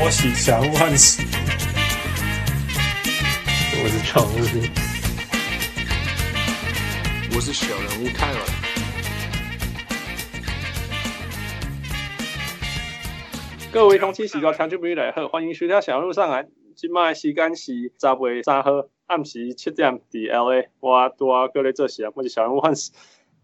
波喜小人物汉斯，我是常务，我是小人物泰文。各位同期时段听众朋友来好，欢迎收听小人物上来。今麦时间是十月三号暗时七点，D L A。我多各位做事啊，我是小人物汉斯。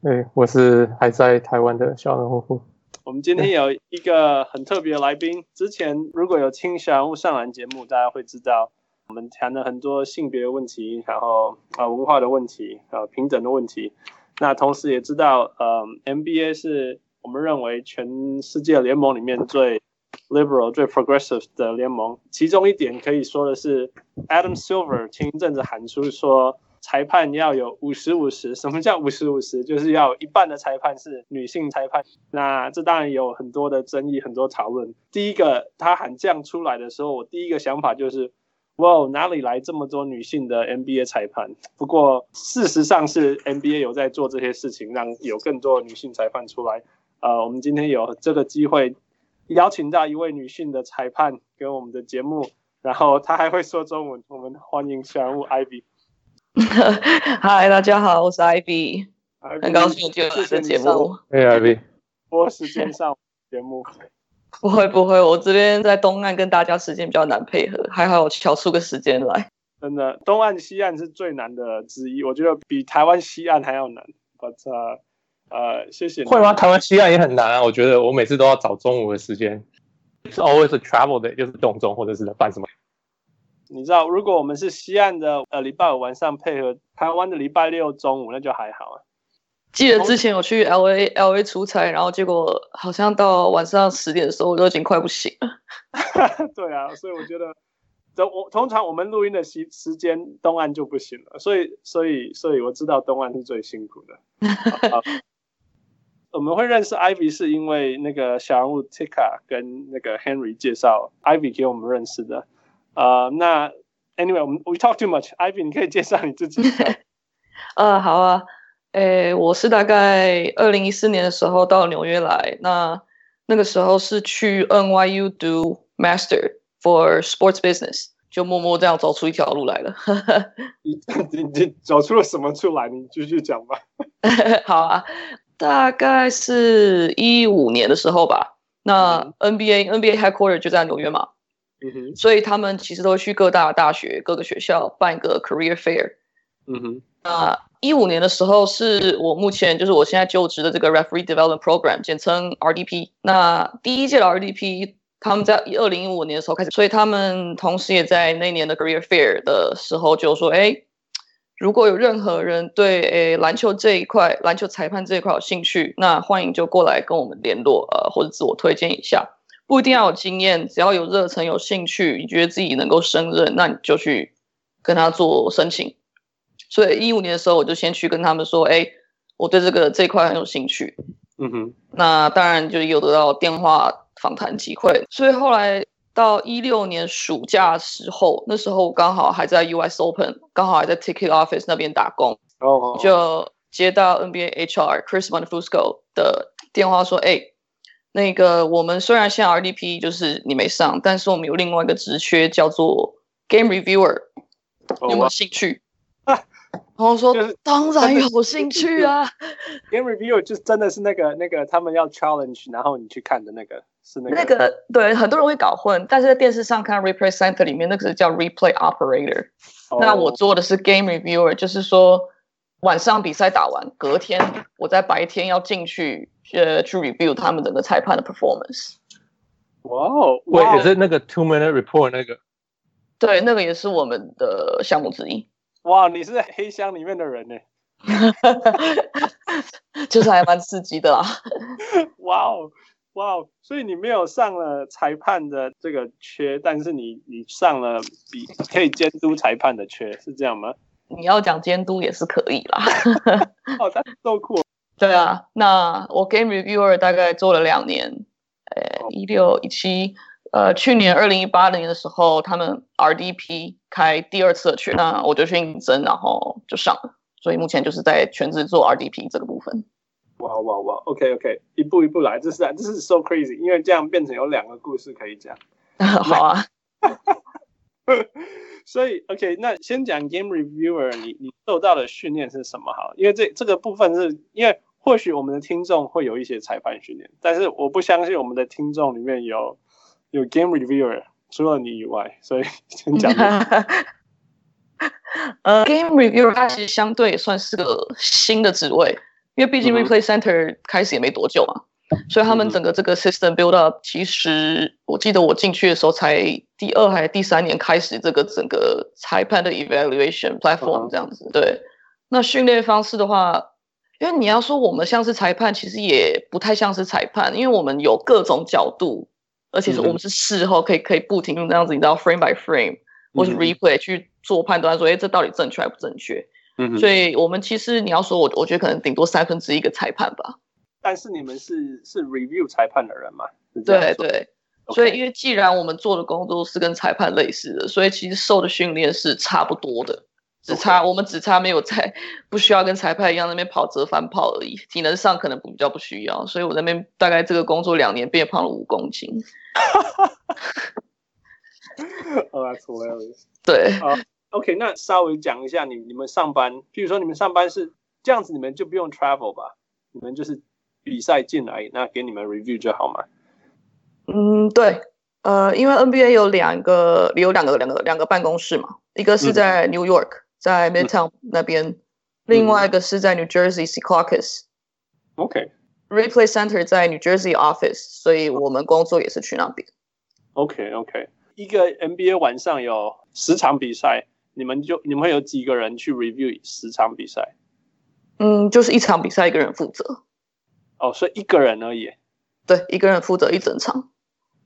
对，我是还在台湾的小人物。我们今天有一个很特别的来宾。之前如果有听小人物上篮节目，大家会知道我们谈了很多性别问题，然后啊文化的问题，啊平等的问题。那同时也知道，嗯，NBA 是我们认为全世界联盟里面最 liberal、最 progressive 的联盟。其中一点可以说的是，Adam Silver 前一阵子喊出说。裁判要有五十五十，什么叫五十五十？就是要一半的裁判是女性裁判。那这当然有很多的争议，很多讨论。第一个，他喊这样出来的时候，我第一个想法就是，哇，哪里来这么多女性的 NBA 裁判？不过事实上是 NBA 有在做这些事情，让有更多的女性裁判出来。呃，我们今天有这个机会邀请到一位女性的裁判跟我们的节目，然后她还会说中文。我们欢迎小人物 Ivy。嗨，大家好，我是 Ivy，很高兴就来这节目。哎，Ivy，我时间上节目，不会不会，我这边在东岸跟大家时间比较难配合，还好我挑出个时间来。真的，东岸西岸是最难的之一，我觉得比台湾西岸还要难。But 呃，谢谢。会吗？台湾西岸也很难啊，我觉得我每次都要找中午的时间。It's always a travel day，就是动中或者是在办什么。你知道，如果我们是西岸的呃礼拜五晚上配合台湾的礼拜六中午，那就还好啊。记得之前我去 L A L A 出差，然后结果好像到晚上十点的时候，我都已经快不行了。对啊，所以我觉得，我通常我们录音的时时间东岸就不行了，所以所以所以我知道东岸是最辛苦的。好好我们会认识 Ivy 是因为那个小人物 Tika 跟那个 Henry 介绍 Ivy 给我们认识的。呃，那 Anyway，我们 We talk too much，Ivy，你可以介绍你自己。呃，好啊，诶，我是大概二零一四年的时候到纽约来，那那个时候是去 NYU do Master for Sports Business，就默默这样走出一条路来了。你你你走出了什么出来？你继续讲吧。好啊，大概是一五年的时候吧。那 NBA、嗯、NBA headquarter 就在纽约嘛。嗯哼，所以他们其实都会去各大大学、各个学校办一个 career fair。嗯哼，那一五年的时候是我目前就是我现在就职的这个 referee development program，简称 RDP。那第一届的 RDP 他们在二零一五年的时候开始，所以他们同时也在那年的 career fair 的时候就说：哎，如果有任何人对诶篮球这一块、篮球裁判这一块有兴趣，那欢迎就过来跟我们联络，呃，或者自我推荐一下。不一定要有经验，只要有热忱、有兴趣，你觉得自己能够胜任，那你就去跟他做申请。所以一五年的时候，我就先去跟他们说：“哎，我对这个这一块很有兴趣。”嗯哼。那当然就有得到电话访谈机会。所以后来到一六年暑假的时候，那时候我刚好还在 US Open，刚好还在 Ticket Office 那边打工。哦。Oh. 就接到 NBA HR Chris Montefusco 的电话说：“哎。”那个，我们虽然现在 RDP 就是你没上，但是我们有另外一个职缺叫做 Game Reviewer，有没有兴趣？啊，然后说、就是、当然有兴趣啊。Game Reviewer 就真的是那个那个他们要 challenge，然后你去看的那个是那个。那个对，很多人会搞混，但是在电视上看 Replay Center 里面那个是叫 Replay Operator，、哦、那我做的是 Game Reviewer，就是说。晚上比赛打完，隔天我在白天要进去，呃，去 review 他们整个裁判的 performance。哇哦，我也是那个 two minute report 那个。对，那个也是我们的项目之一。哇，你是黑箱里面的人呢？就是还蛮刺激的啦。哇哦，哇哦，所以你没有上了裁判的这个缺，但是你你上了比可以监督裁判的缺，是这样吗？你要讲监督也是可以啦，哦，他够酷。对啊，那我 Game Reviewer 大概做了两年，呃，一六一七，呃，去年二零一八年的时候，他们 RDP 开第二次的缺，那我就去应征，然后就上了。所以目前就是在全职做 RDP 这个部分。哇哇哇，OK OK，一步一步来，这是这是 so crazy，因为这样变成有两个故事可以讲。好啊。所以，OK，那先讲 Game Reviewer，你你受到的训练是什么？好，因为这这个部分是因为或许我们的听众会有一些裁判训练，但是我不相信我们的听众里面有有 Game Reviewer，除了你以外，所以先讲。呃，Game Reviewer 它其实相对也算是个新的职位，因为毕竟 Replay Center 开始也没多久嘛。所以他们整个这个 system build up，其实我记得我进去的时候才第二还是第三年开始这个整个裁判的 evaluation platform 这样子。对，那训练方式的话，因为你要说我们像是裁判，其实也不太像是裁判，因为我们有各种角度，而且是我们是事后可以可以不停这样子，你知道 frame by frame 或是 replay 去做判断，说哎这到底正确还不正确？嗯，所以我们其实你要说我我觉得可能顶多三分之一个裁判吧。但是你们是是 review 裁判的人嘛？对对，okay. 所以因为既然我们做的工作是跟裁判类似的，所以其实受的训练是差不多的，只差、okay. 我们只差没有在 不需要跟裁判一样那边跑折返跑而已，体能上可能比较不需要，所以我那边大概这个工作两年变胖了五公斤。Oh, that's hilarious. 对、uh,，OK，那稍微讲一下你你们上班，譬如说你们上班是这样子，你们就不用 travel 吧？你们就是。比赛进来，那给你们 review 就好嘛？嗯，对，呃，因为 NBA 有两个，有两个两个两个办公室嘛，一个是在 New York，、嗯、在 Midtown 那边、嗯，另外一个是在 New Jersey Secaucus。OK，Replay Center 在 New Jersey office，所以我们工作也是去那边。OK OK，一个 NBA 晚上有十场比赛，你们就你们会有几个人去 review 十场比赛？嗯，就是一场比赛一个人负责。哦，所以一个人而已。对，一个人负责一整场。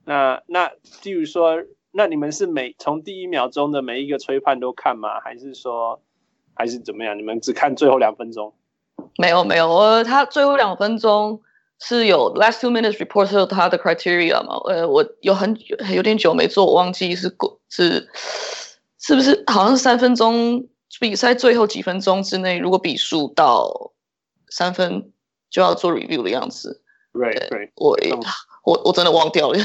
那那，例如说，那你们是每从第一秒钟的每一个吹判都看吗？还是说，还是怎么样？你们只看最后两分钟？没有没有，我他最后两分钟是有 last two minutes report 是有他的 criteria 嘛？呃，我有很有点久没做，我忘记是是是不是好像是三分钟比赛最后几分钟之内，如果比数到三分。就要做 review 的样子，right right，我、um, 我我真的忘掉了。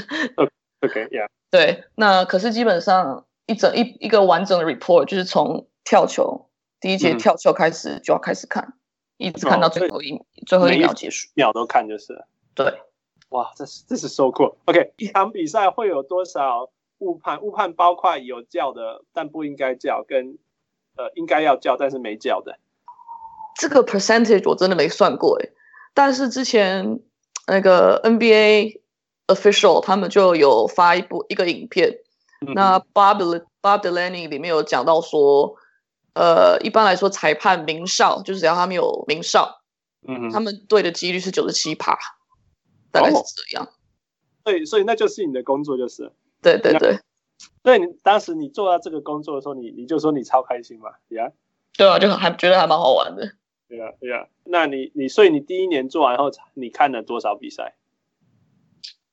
OK，yeah，、okay, 对，那可是基本上一整一一个完整的 report 就是从跳球第一节跳球开始就要开始看，嗯、一直看到最后一、哦、最后一秒结束，秒都看就是。对，哇，这是这是 so cool。OK，一场比赛会有多少误判？误判包括有叫的但不应该叫，跟呃应该要叫但是没叫的。这个 percentage 我真的没算过哎。但是之前那个 NBA official 他们就有发一部一个影片，嗯、那 Bob Bob Delaney 里面有讲到说，呃，一般来说裁判鸣哨就是只要他们有鸣哨，嗯，他们对的几率是九十七趴，大概是这样。所以所以那就是你的工作就是。对对对。所以你当时你做到这个工作的时候，你你就说你超开心嘛，Yeah。对啊，就还觉得还蛮好玩的。对呀，对呀。那你你所以你第一年做完后，你看了多少比赛？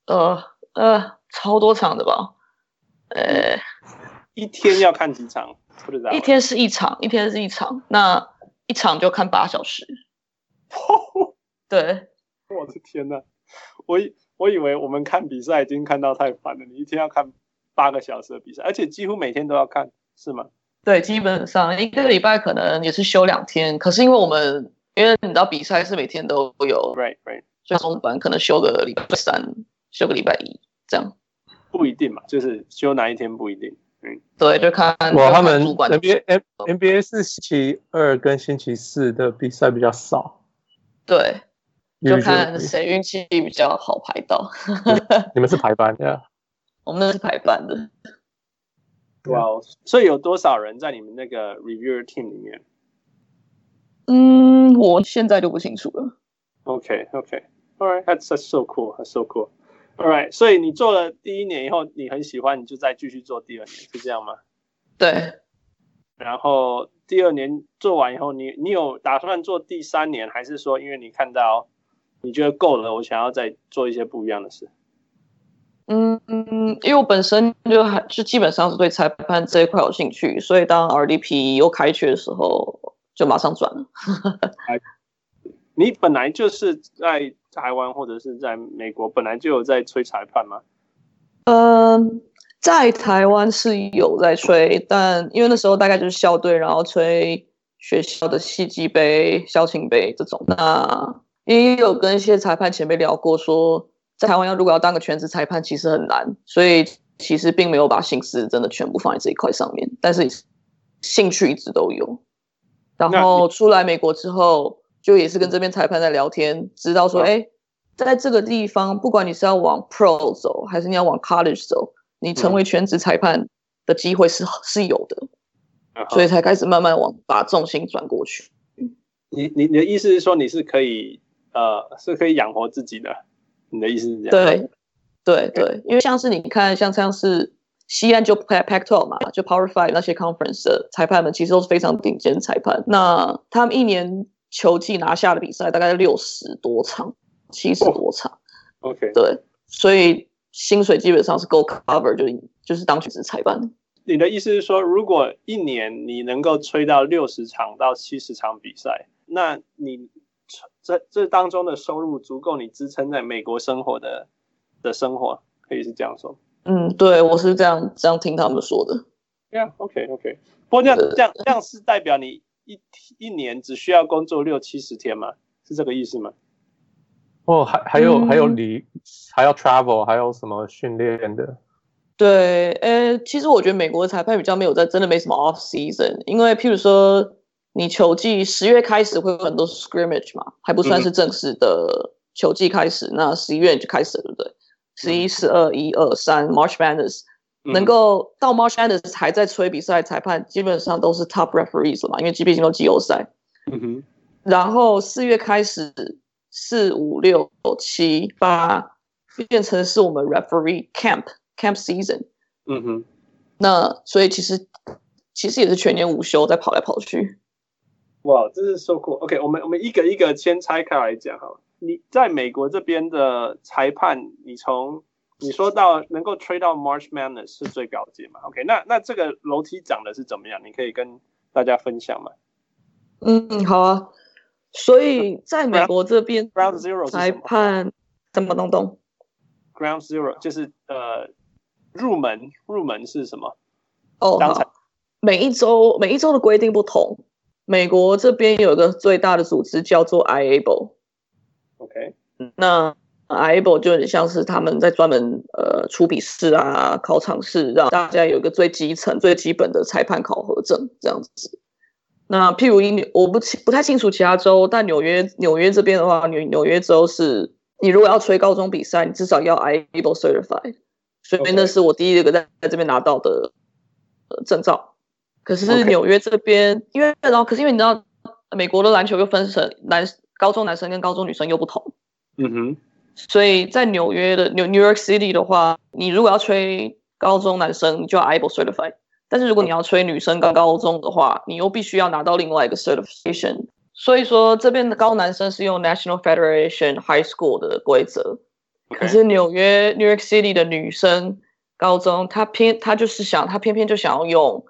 呃呃，超多场的吧？呃，一天要看几场？不知道。一天是一场，一天是一场，那一场就看八小时。对。我的天呐，我以我以为我们看比赛已经看到太烦了，你一天要看八个小时的比赛，而且几乎每天都要看，是吗？对，基本上一个礼拜可能也是休两天，可是因为我们因为你知道比赛是每天都有，right right，所以中班可能休个礼拜三，休个礼拜一这样，不一定嘛，就是休哪一天不一定，嗯，对，就看我，他们 NBA NBA 是星期二跟星期四的比赛比较少，对，就看谁运气比较好排到，你们是排班的，我们那是排班的。哇、wow，所以有多少人在你们那个 reviewer team 里面？嗯，我现在就不清楚了。OK，OK，All right，that's that's so cool，that's so cool。All right，所以你做了第一年以后，你很喜欢，你就再继续做第二年，是这样吗？对。然后第二年做完以后，你你有打算做第三年，还是说因为你看到你觉得够了，我想要再做一些不一样的事？嗯嗯，因为我本身就还就基本上是对裁判这一块有兴趣，所以当 RDP 又开缺的时候，就马上转了。你本来就是在台湾或者是在美国，本来就有在吹裁判吗？嗯，在台湾是有在吹，但因为那时候大概就是校队，然后吹学校的戏剧杯、校庆杯这种。那也有跟一些裁判前辈聊过说，说在台湾要如果要当个全职裁判，其实很难，所以其实并没有把心思真的全部放在这一块上面。但是兴趣一直都有。然后出来美国之后，就也是跟这边裁判在聊天，知道说，哎，在这个地方，不管你是要往 Pro 走，还是你要往 College 走。你成为全职裁判的机会是是有的，所以才开始慢慢往把重心转过去。你你你的意思是说你是可以呃是可以养活自己的？你的意思是这样？对对对，因为像是你看像像是西安就 Pac-12 嘛，就 Power Five 那些 Conference 的裁判们其实都是非常顶尖裁判。那他们一年球季拿下的比赛大概六十多场，七十多场。OK，对，所以。薪水基本上是够 cover，就就是当全职裁判。你的意思是说，如果一年你能够吹到六十场到七十场比赛，那你这这当中的收入足够你支撑在美国生活的的生活，可以是这样说。嗯，对，我是这样这样听他们说的。对啊，OK OK。不过这样这样这样是代表你一一年只需要工作六七十天吗？是这个意思吗？哦，还还有、嗯、还有你还要 travel，还有什么训练的？对，呃，其实我觉得美国的裁判比较没有在，真的没什么 off season，因为譬如说你球季十月开始会有很多 scrimmage 嘛，还不算是正式的球季开始，嗯、那十一月就开始了，对不对？十一、十二、一二、三，March Madness、嗯、能够到 March Madness 还在吹比赛，裁判基本上都是 top referees 了嘛，因为毕竟都季后赛。嗯哼，然后四月开始。四五六七八变成是我们 referee camp camp season，嗯哼，那所以其实其实也是全年无休在跑来跑去。哇，这是 so cool。OK，我们我们一个一个先拆开来讲哈。你在美国这边的裁判，你从你说到能够吹到 March Madness 是最高级嘛？OK，那那这个楼梯长的是怎么样？你可以跟大家分享吗？嗯，好啊。所以在美国这边，Ground Zero 裁判怎么弄懂？Ground Zero 就是呃入门，入门是什么？哦、oh，好，每一周每一周的规定不同。美国这边有一个最大的组织叫做 IABLE。OK，那 IABLE 就很像是他们在专门呃出笔试啊、考场试，让大家有一个最基层、最基本的裁判考核证这样子。那譬如英，我不清不太清楚其他州，但纽约纽约这边的话，纽纽约州是，你如果要吹高中比赛，你至少要 IABLE certified，所以那是我第一个在在这边拿到的呃证照。可是纽约这边，因为然后可是因为你知道，美国的篮球又分成男高中男生跟高中女生又不同，嗯哼，所以在纽约的 New New York City 的话，你如果要吹高中男生，你就要 IABLE certified。但是如果你要吹女生高高中的话，你又必须要拿到另外一个 certification。所以说这边的高男生是用 National Federation High School 的规则.可是纽约 New York City 的女生高中，她偏她就是想，她偏偏就想要用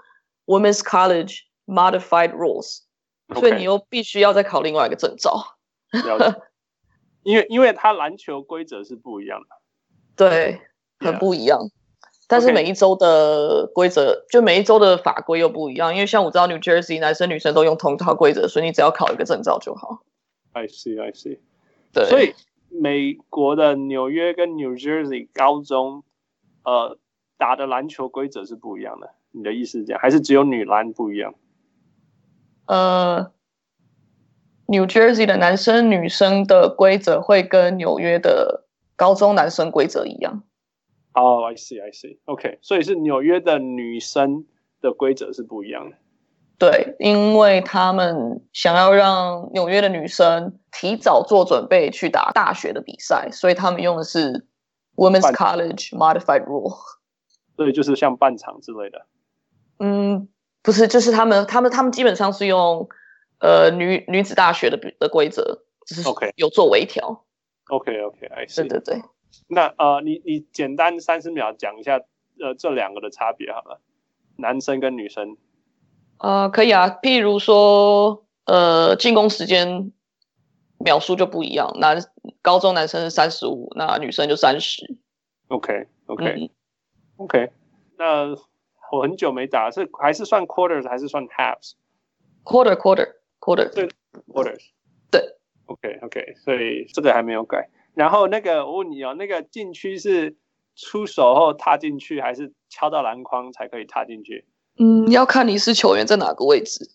Women's College Modified Rules，okay. 所以你又必须要再考另外一个证照。因为因为它篮球规则是不一样的，对，很不一样。Yeah. 但是每一周的规则，就每一周的法规又不一样。因为像我知道 New Jersey 男生女生都用同一套规则，所以你只要考一个证照就好。I see, I see。对，所以美国的纽约跟 New Jersey 高中，呃，打的篮球规则是不一样的。你的意思是这样，还是只有女篮不一样？呃，New Jersey 的男生女生的规则会跟纽约的高中男生规则一样。哦、oh，I see，I see，OK，okay. 所以是纽约的女生的规则是不一样的。对，因为他们想要让纽约的女生提早做准备去打大学的比赛，所以他们用的是 Women's College Modified Rule。对，就是像半场之类的。嗯，不是，就是他们，他们，他们基本上是用呃女女子大学的的规则，只是 OK 有做微调。OK，OK，I see。对对对。那呃，你你简单三十秒讲一下，呃，这两个的差别好了，男生跟女生。呃，可以啊，譬如说，呃，进攻时间秒数就不一样，男高中男生是三十五，那女生就三十。OK OK、嗯、OK，那我很久没打，是还是算 quarters 还是算 halves？quarter quarter quarter 对 quarters 对。OK OK，所以这个还没有改。然后那个我问你哦，那个禁区是出手后踏进去，还是敲到篮筐才可以踏进去？嗯，要看你是球员在哪个位置。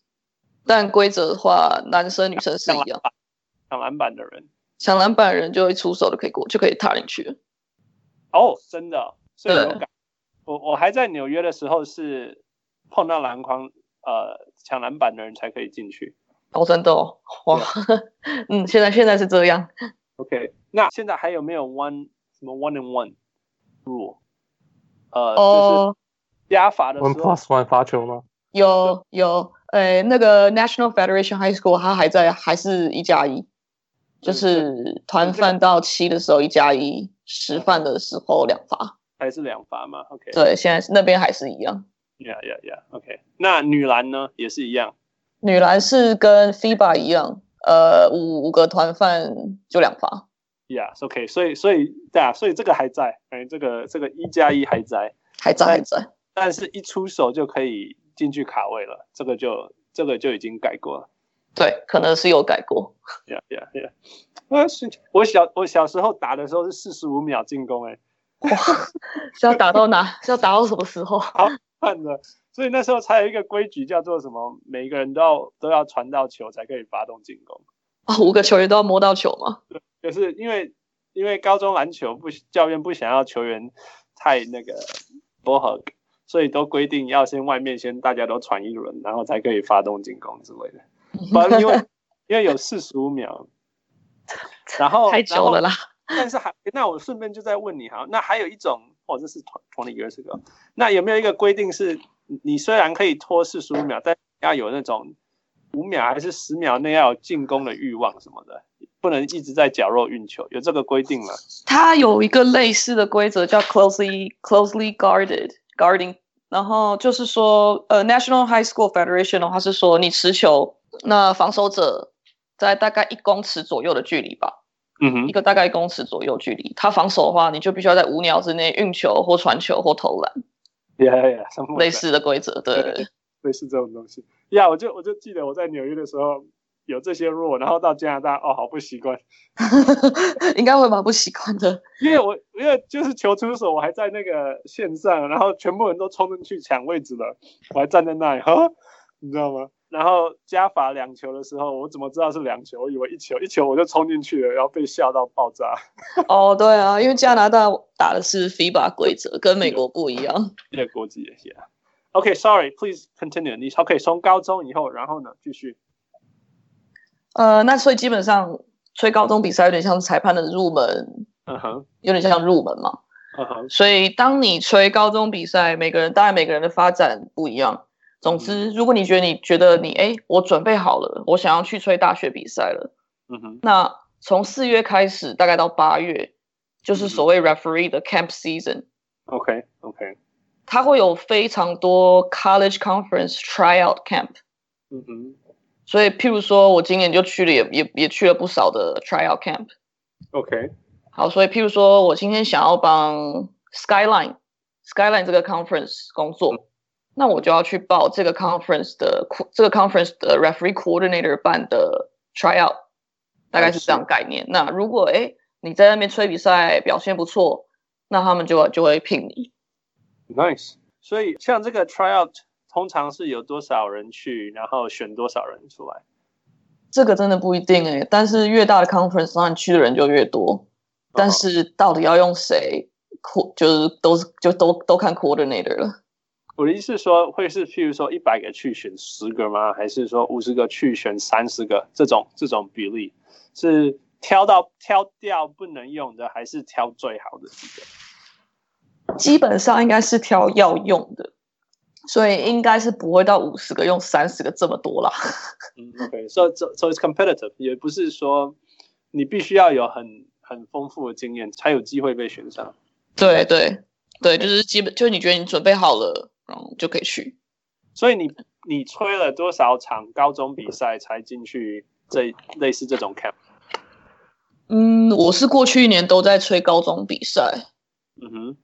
但规则的话，男生女生是一样。抢篮板的人，抢篮板的人就会出手就可以过，就可以踏进去。哦，真的，所以有改。我我还在纽约的时候是碰到篮筐，呃，抢篮板的人才可以进去。哦，真的哦，哇，嗯，现在现在是这样。OK，那现在还有没有 one 什么 one and one rule？呃，哦，就是加罚的时候 one plus one 罚球吗？有有，诶，那个 National Federation High School 它还在，还是一加一，就是团犯到七的时候一加一，十犯的时候两罚，还是两罚吗？OK，对，现在那边还是一样。Yeah, yeah, yeah. OK，那女篮呢也是一样。女篮是跟 FIBA 一样，呃，五五个团犯就两罚。Yeah，OK，所以所以对啊，所以这个还在，哎，这个这个一加一还在，还在还在，但是一出手就可以进去卡位了，这个就这个就已经改过了。对，可能是有改过。Yeah, yeah, yeah. 我我小我小时候打的时候是四十五秒进攻，哎，哇，是要打到哪？是要打到什么时候？好看的。所以那时候才有一个规矩，叫做什么？每一个人都要都要传到球才可以发动进攻。啊、哦，五个球员都要摸到球吗？对，就是因为因为高中篮球不教练不想要球员太那个 ball hug，所以都规定要先外面先大家都传一轮，然后才可以发动进攻之类的。不，因为 因为有四十五秒，然后太久了啦。但是还那我顺便就再问你哈，那还有一种，哦，这是 twenty years ago，那有没有一个规定是？你虽然可以拖四十五秒，但要有那种五秒还是十秒内要有进攻的欲望什么的，不能一直在角落运球，有这个规定吗？它有一个类似的规则叫 closely closely guarded guarding，然后就是说，呃，National High School Federation 的话是说，你持球，那防守者在大概一公尺左右的距离吧，嗯哼，一个大概一公尺左右距离，他防守的话，你就必须要在五秒之内运球或传球或投篮。Yeah, yeah, 类似的规则，对，类似这种东西。呀、yeah，我就我就记得我在纽约的时候有这些 rule，然后到加拿大，哦，好不习惯。应该会蛮不习惯的，因为我因为就是球出手，我还在那个线上，然后全部人都冲进去抢位置了，我还站在那里，哈，你知道吗？然后加罚两球的时候，我怎么知道是两球？我以为一球，一球我就冲进去了，然后被笑到爆炸。哦，对啊，因为加拿大打的是 FIBA 规则，跟美国不一样。对，国际也是啊。OK，Sorry，Please continue。你 OK？从高中以后，然后呢？继续。呃，那所以基本上吹高中比赛有点像裁判的入门，嗯哼，有点像入门嘛。嗯哼。所以当你吹高中比赛，每个人当然每个人的发展不一样。总之，如果你觉得你觉得你哎，我准备好了，我想要去吹大学比赛了，嗯哼，那从四月开始，大概到八月，就是所谓 referee 的 camp season。OK OK，它会有非常多 college conference tryout camp。嗯哼，所以譬如说我今年就去了，也也也去了不少的 tryout camp。OK，好，所以譬如说我今天想要帮 Skyline Skyline 这个 conference 工作。那我就要去报这个 conference 的这个 conference 的 referee coordinator 办的 tryout，大概是这样概念。那如果哎你在那边吹比赛表现不错，那他们就就会聘你。Nice。所以像这个 tryout 通常是有多少人去，然后选多少人出来？这个真的不一定哎，但是越大的 conference，当然去的人就越多。但是到底要用谁，就是都就都都看 coordinator 了。我的意思是说，会是譬如说一百个去选十个吗？还是说五十个去选三十个？这种这种比例是挑到挑掉不能用的，还是挑最好的几个？基本上应该是挑要用的，所以应该是不会到五十个用三十个这么多啦。嗯，OK，so so so it's competitive，也不是说你必须要有很很丰富的经验才有机会被选上。对对对，就是基本就是你觉得你准备好了。就可以去，所以你你吹了多少场高中比赛才进去这类似这种 camp？嗯，我是过去一年都在吹高中比赛。嗯哼，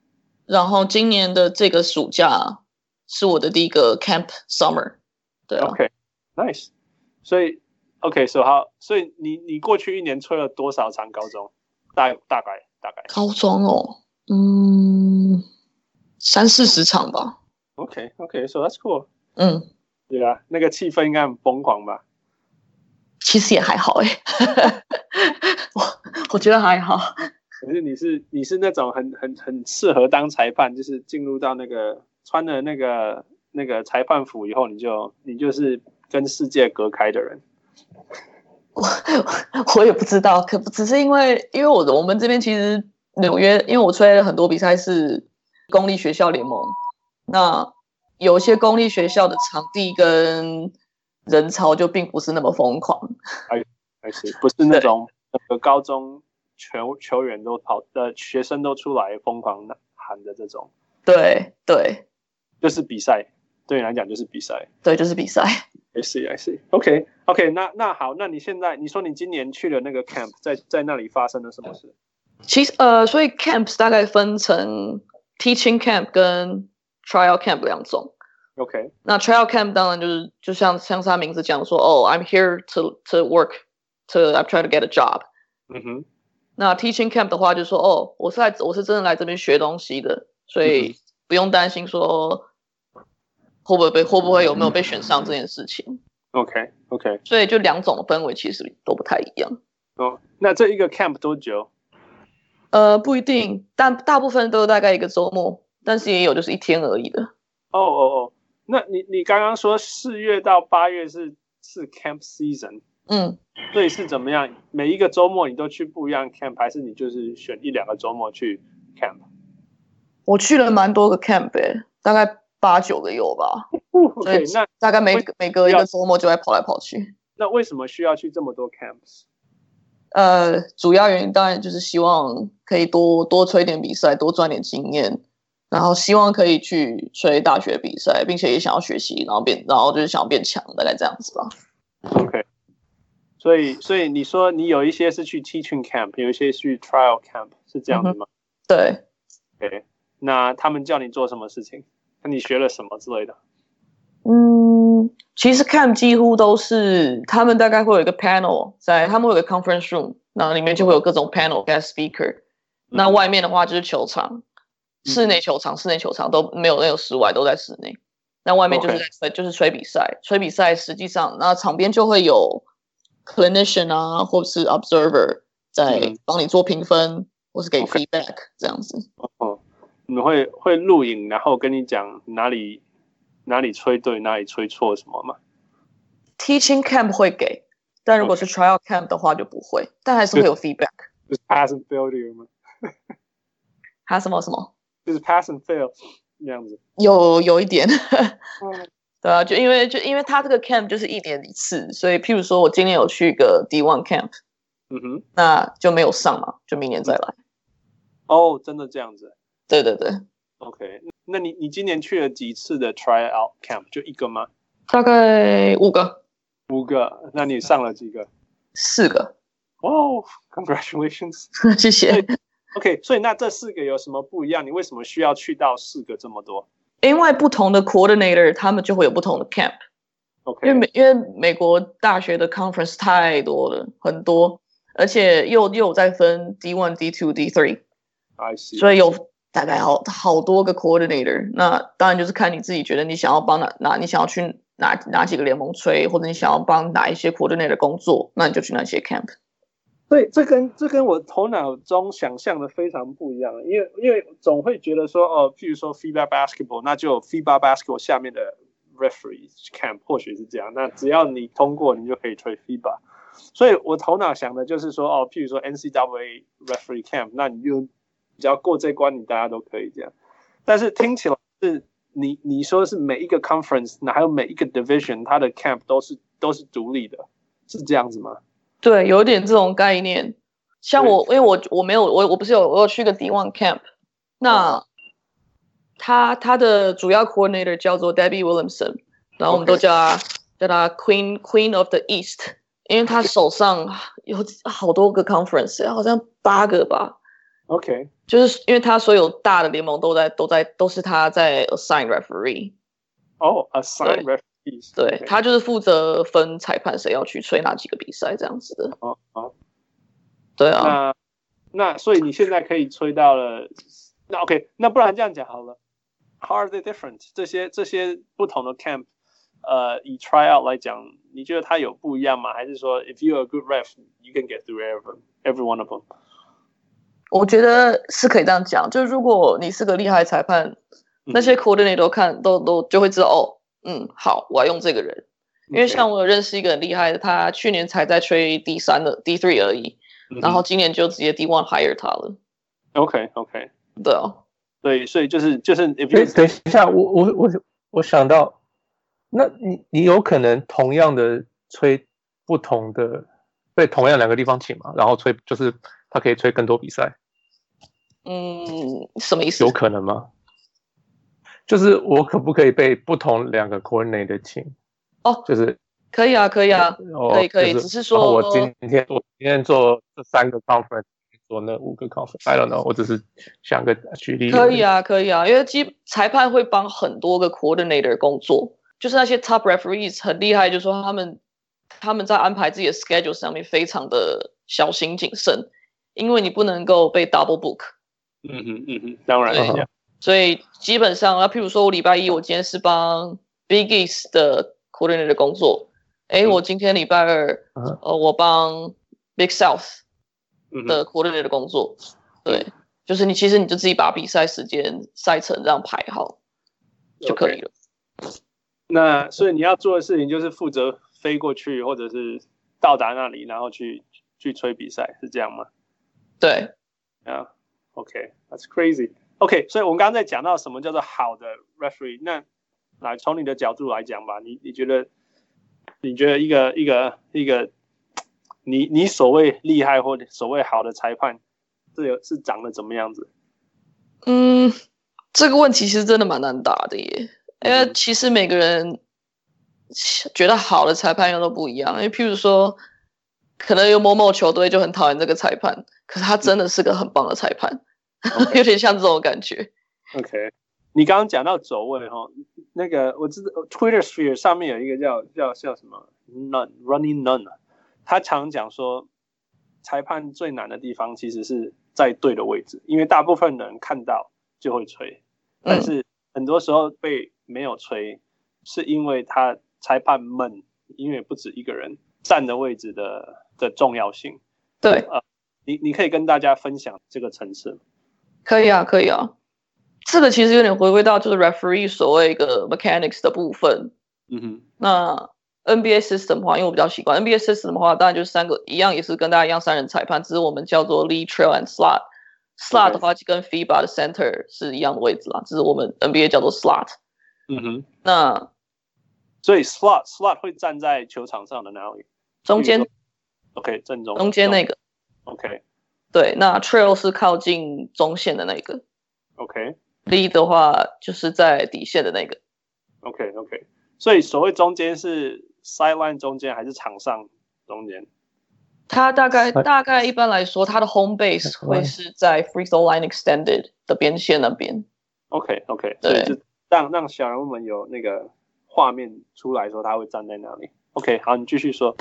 然后今年的这个暑假是我的第一个 camp summer，对啊。OK，nice。所以 OK，so 好，所以你你过去一年吹了多少场高中？大大概大概。高中哦，嗯，三四十场吧。OK，OK，so that's cool。嗯，对啊，那个气氛应该很疯狂吧？其实也还好哎，我我觉得还好。可是你是你是那种很很很适合当裁判，就是进入到那个穿了那个那个裁判服以后，你就你就是跟世界隔开的人。我我也不知道，可只是因为因为我我们这边其实纽约，因为我吹了很多比赛是公立学校联盟，那有些公立学校的场地跟人潮就并不是那么疯狂，哎，还是不是那种那个高中。球球员都跑，呃，学生都出来疯狂喊的这种，对对，就是比赛，对你来讲就是比赛，对，就是比赛。I see, I see. OK, OK，那那好，那你现在你说你今年去了那个 camp，在在那里发生了什么事？其实呃，所以 camps 大概分成 teaching camp 跟 trial camp 两种。OK，那 trial camp 当然就是就像像他名字讲说，哦，I'm here to to work, to I'm trying to get a job。嗯哼。那 teaching camp 的话，就是说哦，我是来，我是真的来这边学东西的，所以不用担心说会不会被会不会有没有被选上这件事情。OK OK，所以就两种氛围其实都不太一样。哦，那这一个 camp 多久？呃，不一定，但大部分都大概一个周末，但是也有就是一天而已的。哦哦哦，那你你刚刚说四月到八月是是 camp season。嗯，所以是怎么样？每一个周末你都去不一样 camp，还是你就是选一两个周末去 camp？我去了蛮多个 camp，大概八九个有吧。对，那大概每每隔一个周末就会跑来跑去。那为什么需要去这么多 camps？呃，主要原因当然就是希望可以多多吹点比赛，多赚点经验，然后希望可以去吹大学比赛，并且也想要学习，然后变，然后就是想要变强，大概这样子吧。OK。所以，所以你说你有一些是去 teaching camp，有一些是去 trial camp，是这样的吗？嗯、对。Okay. 那他们叫你做什么事情？那你学了什么之类的？嗯，其实 camp 几乎都是他们大概会有一个 panel 在，他们会有个 conference room，然后里面就会有各种 panel guest speaker。那外面的话就是球场，室内球场、室内球场都没有，那个室外，都在室内。那外面就是在.就是吹比赛，吹比赛实际上那场边就会有。clinician 啊，或者是 observer 在帮你做评分，嗯、或是给 feedback. 这样子。哦，你们会会录影，然后跟你讲哪里哪里吹对，哪里吹错什么吗？Teaching camp 会给，但如果是 trial camp 的话就不会，但还是会有 feedback。就是 pass and fail 吗？还什么什么？就是 pass and fail 那样子。有有一点。嗯 对啊，就因为就因为他这个 camp 就是一年一次，所以譬如说我今年有去一个 D one camp，嗯哼，那就没有上嘛，就明年再来。哦，真的这样子？对对对。OK，那你你今年去了几次的 tryout camp？就一个吗？大概五个。五个？那你上了几个？四个。哦，oh，Congratulations！谢谢。OK，所以那这四个有什么不一样？你为什么需要去到四个这么多？因为不同的 coordinator，他们就会有不同的 camp。Okay. 因为美因为美国大学的 conference 太多了，很多，而且又又在分 D one、D two、D three。I see。所以有大概好好多个 coordinator。那当然就是看你自己觉得你想要帮哪哪，你想要去哪哪几个联盟吹，或者你想要帮哪一些 coordinator 工作，那你就去那些 camp。对，这跟这跟我头脑中想象的非常不一样，因为因为总会觉得说，哦，譬如说 FIBA basketball，那就 FIBA basketball 下面的 referee camp 或许是这样，那只要你通过，你就可以吹 FIBA。所以我头脑想的就是说，哦，譬如说 NCAA referee camp，那你就只要过这关，你大家都可以这样。但是听起来是你你说是每一个 conference，那还有每一个 division，它的 camp 都是都是独立的，是这样子吗？对，有点这种概念。像我，因为我我没有我我不是有我有去个 D1 camp，那他他的主要 coordinator 叫做 Debbie Williamson，然后我们都叫他.叫他 Queen Queen of the East，因为他手上有好多个 conference，好像八个吧。OK，就是因为他所有大的联盟都在都在都是他在 assign referee。哦，assign referee，对，他就是负责分裁判谁要去吹哪几个比赛这样子的。哦哦，对啊。那那所以你现在可以吹到了，那 OK，那不然这样讲好了，How are they different？这些这些不同的 camp，呃，以 tryout 来讲，你觉得它有不一样吗？还是说，if you're a good ref，you can get through every every one of them？我觉得是可以这样讲，就是如果你是个厉害裁判，嗯、那些 coordinator 都看都都就会知道哦，嗯，好，我要用这个人，因为像我有认识一个很厉害的，他去年才在吹 D 三的 D three 而已，嗯、然后今年就直接 D one hire 他了。OK OK，对哦，对，所以就是就是 if 等一下，我我我我想到，那你你有可能同样的吹不同的，被同样两个地方请嘛，然后吹就是他可以吹更多比赛。嗯，什么意思？有可能吗？就是我可不可以被不同两个 coordinator 请？哦，就是可以啊，可以啊，哦、可以可以，只是说我今天做今天做这三个 conference，做那五个 conference，I don't know，我只是想个举例。可以啊，可以啊，因为基裁判会帮很多个 coordinator 工作，就是那些 top referees 很厉害，就是说他们他们在安排自己的 schedule 上面非常的小心谨慎，因为你不能够被 double book。嗯哼嗯嗯，当然对，所以基本上，那譬如说我礼拜一我今天是帮 Big East 的 coordinator 的工作，哎、嗯，我今天礼拜二、嗯、呃我帮 Big South 的 coordinator 的工作，嗯、对，就是你其实你就自己把比赛时间赛程这样排好就可以了。Okay. 那所以你要做的事情就是负责飞过去，或者是到达那里，然后去去吹比赛，是这样吗？对，啊。OK，that's crazy。OK，所以我们刚刚在讲到什么叫做好的 referee。那来从你的角度来讲吧，你你觉得你觉得一个一个一个你你所谓厉害或者所谓好的裁判，这有是长得怎么样子？嗯，这个问题其实真的蛮难答的耶，因为其实每个人觉得好的裁判又都不一样。因为譬如说，可能有某某球队就很讨厌这个裁判。可是他真的是个很棒的裁判.有点像这种感觉。OK，你刚刚讲到走位哈，那个我知道 Twitter sphere 上面有一个叫叫叫什么？None Running None，他常讲说裁判最难的地方其实是在对的位置，因为大部分人看到就会吹，但是很多时候被没有吹，是因为他裁判们因为不止一个人站的位置的的重要性。对，呃你你可以跟大家分享这个层次，可以啊，可以啊。这个其实有点回归到就是 referee 所谓一个 mechanics 的部分。嗯哼。那 NBA system 的话，因为我比较习惯 NBA system 的话，当然就是三个一样，也是跟大家一样三人裁判，只是我们叫做 lead trail and slot。slot 的话就跟 FIBA 的 center 是一样的位置啦，只是我们 NBA 叫做 slot。嗯哼。那所以 slot slot 会站在球场上的哪里？中间。OK，正中。中间那个。OK，对，那 trail 是靠近中线的那个。OK，lead 的话就是在底线的那个。OK OK，所以所谓中间是 sideline 中间还是场上中间？它大概大概一般来说，它的 home base 会是在 free throw line extended 的边线那边。OK OK，对，就让让小人物们有那个画面出来的时候他会站在哪里。OK，好，你继续说。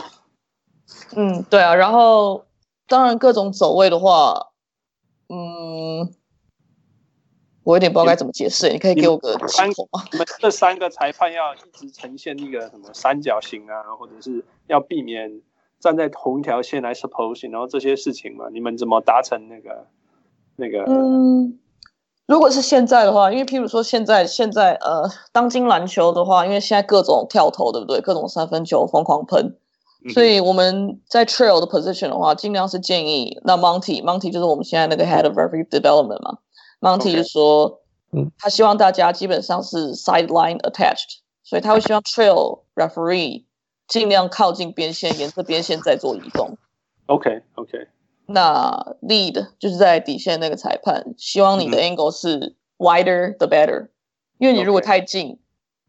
嗯，对啊，然后。当然，各种走位的话，嗯，我有点不知道该怎么解释。你，可以给我个三口吗？你们这三个裁判要一直呈现一个什么三角形啊，或者是要避免站在同一条线来 supposing，然后这些事情嘛，你们怎么达成那个那个？嗯，如果是现在的话，因为譬如说现在现在呃，当今篮球的话，因为现在各种跳投，对不对？各种三分球疯狂喷。所以我们在 trail 的 position 的话，尽量是建议那 Monty Monty 就是我们现在那个 head of referee development 嘛，Monty 就说，嗯，他希望大家基本上是 sideline attached，所以他会希望 trail referee 尽量靠近边线，沿着边线再做移动。OK OK。那 lead 就是在底线那个裁判，希望你的 angle 是 wider the better，因为你如果太近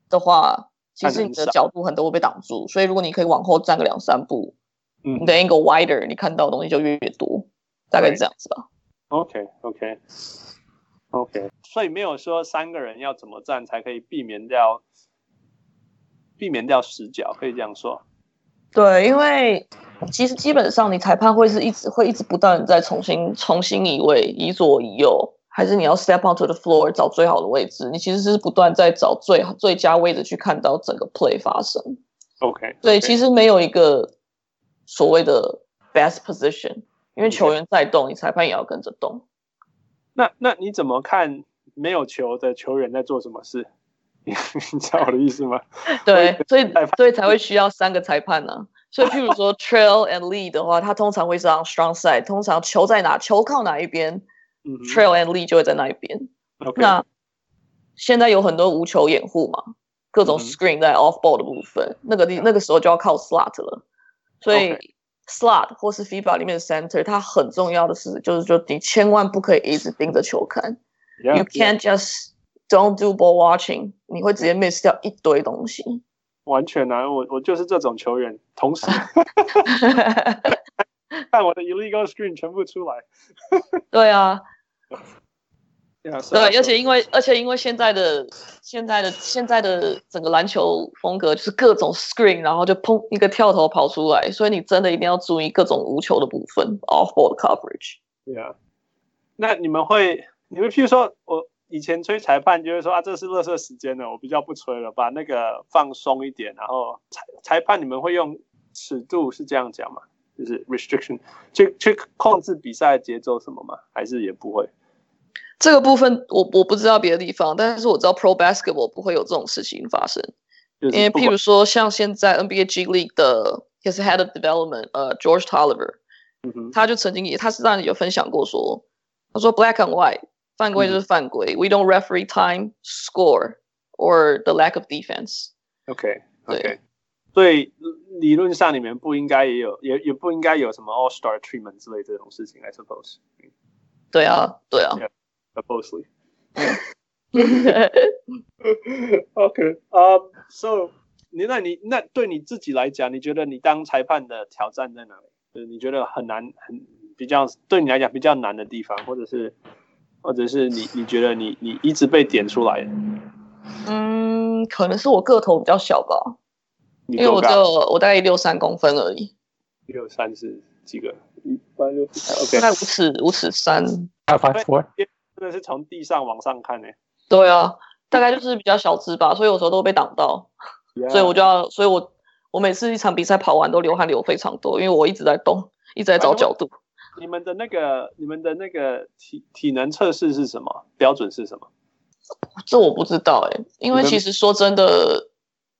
的话。其实你的角度很多会被挡住，所以如果你可以往后站个两三步，嗯，你的 angle wider，你看到的东西就越越多，大概是这样子吧。OK OK OK，所以没有说三个人要怎么站才可以避免掉避免掉死角，可以这样说。对，因为其实基本上你裁判会是一直会一直不断在重新重新移位，移左移右，还是你要 step onto the floor 找最好的位置，你其实是不断在找最最佳位置去看到整个 play 发生。OK，对，其实没有一个所谓的 best position，因为球员在动，你裁判也要跟着动。那那你怎么看没有球的球员在做什么事？你知道我的意思吗？对，所以所以才会需要三个裁判呢、啊。所以譬如说 trail and lead 的话，他通常会是 on strong side，通常球在哪，球靠哪一边、嗯、，trail and lead 就会在那一边。Okay. 那现在有很多无球掩护嘛，各种 screen 在 off ball 的部分，嗯、那个地那个时候就要靠 slot 了。所以 slot 或是 FIBA 里面的 center，它很重要的是，就是说你千万不可以一直盯着球看、yeah,，you can't just Don't do ball watching，你会直接 miss 掉一堆东西。完全啊，我我就是这种球员，同时看我的 illegal screen 全部出来。对啊，对，而且因为而且因为现在的现在的现在的整个篮球风格就是各种 screen，然后就砰一个跳投跑出来，所以你真的一定要注意各种无球的部分，off ball coverage。对啊，那你们会，你们譬如说我。以前吹裁判就是说啊，这是垃圾时间了，我比较不吹了，把那个放松一点。然后裁裁判你们会用尺度是这样讲吗？就是 restriction 去去控制比赛节奏什么吗？还是也不会？这个部分我我不知道别的地方，但是我知道 Pro Basketball 不会有这种事情发生。就是、因为譬如说像现在 NBA G League 的也是 Head of Development 呃 George Tolliver，嗯，他就曾经也他是让你有分享过说，他说 Black and White。犯规就是犯规、嗯、，We don't referee time, score, or the lack of defense. OK, OK. 所以理论上你们不应该也有，也也不应该有什么 All Star treatment 之类这种事情，I suppose. 对啊，对啊。Yeah, supposedly. OK. Um. So 你那你那对你自己来讲，你觉得你当裁判的挑战在哪里？就是你觉得很难，很比较对你来讲比较难的地方，或者是？或者是你你觉得你你一直被点出来？嗯，可能是我个头比较小吧，因为我只有我大概六三公分而已。六三是几个？一八六，OK，大概五尺五尺三。真的是从地上往上看呢？对啊，大概就是比较小只吧，所以有时候都被挡到，yeah. 所以我就要，所以我我每次一场比赛跑完都流汗流非常多，因为我一直在动，一直在找角度。你们的那个，你们的那个体体能测试是什么？标准是什么？这我不知道哎、欸，因为其实说真的，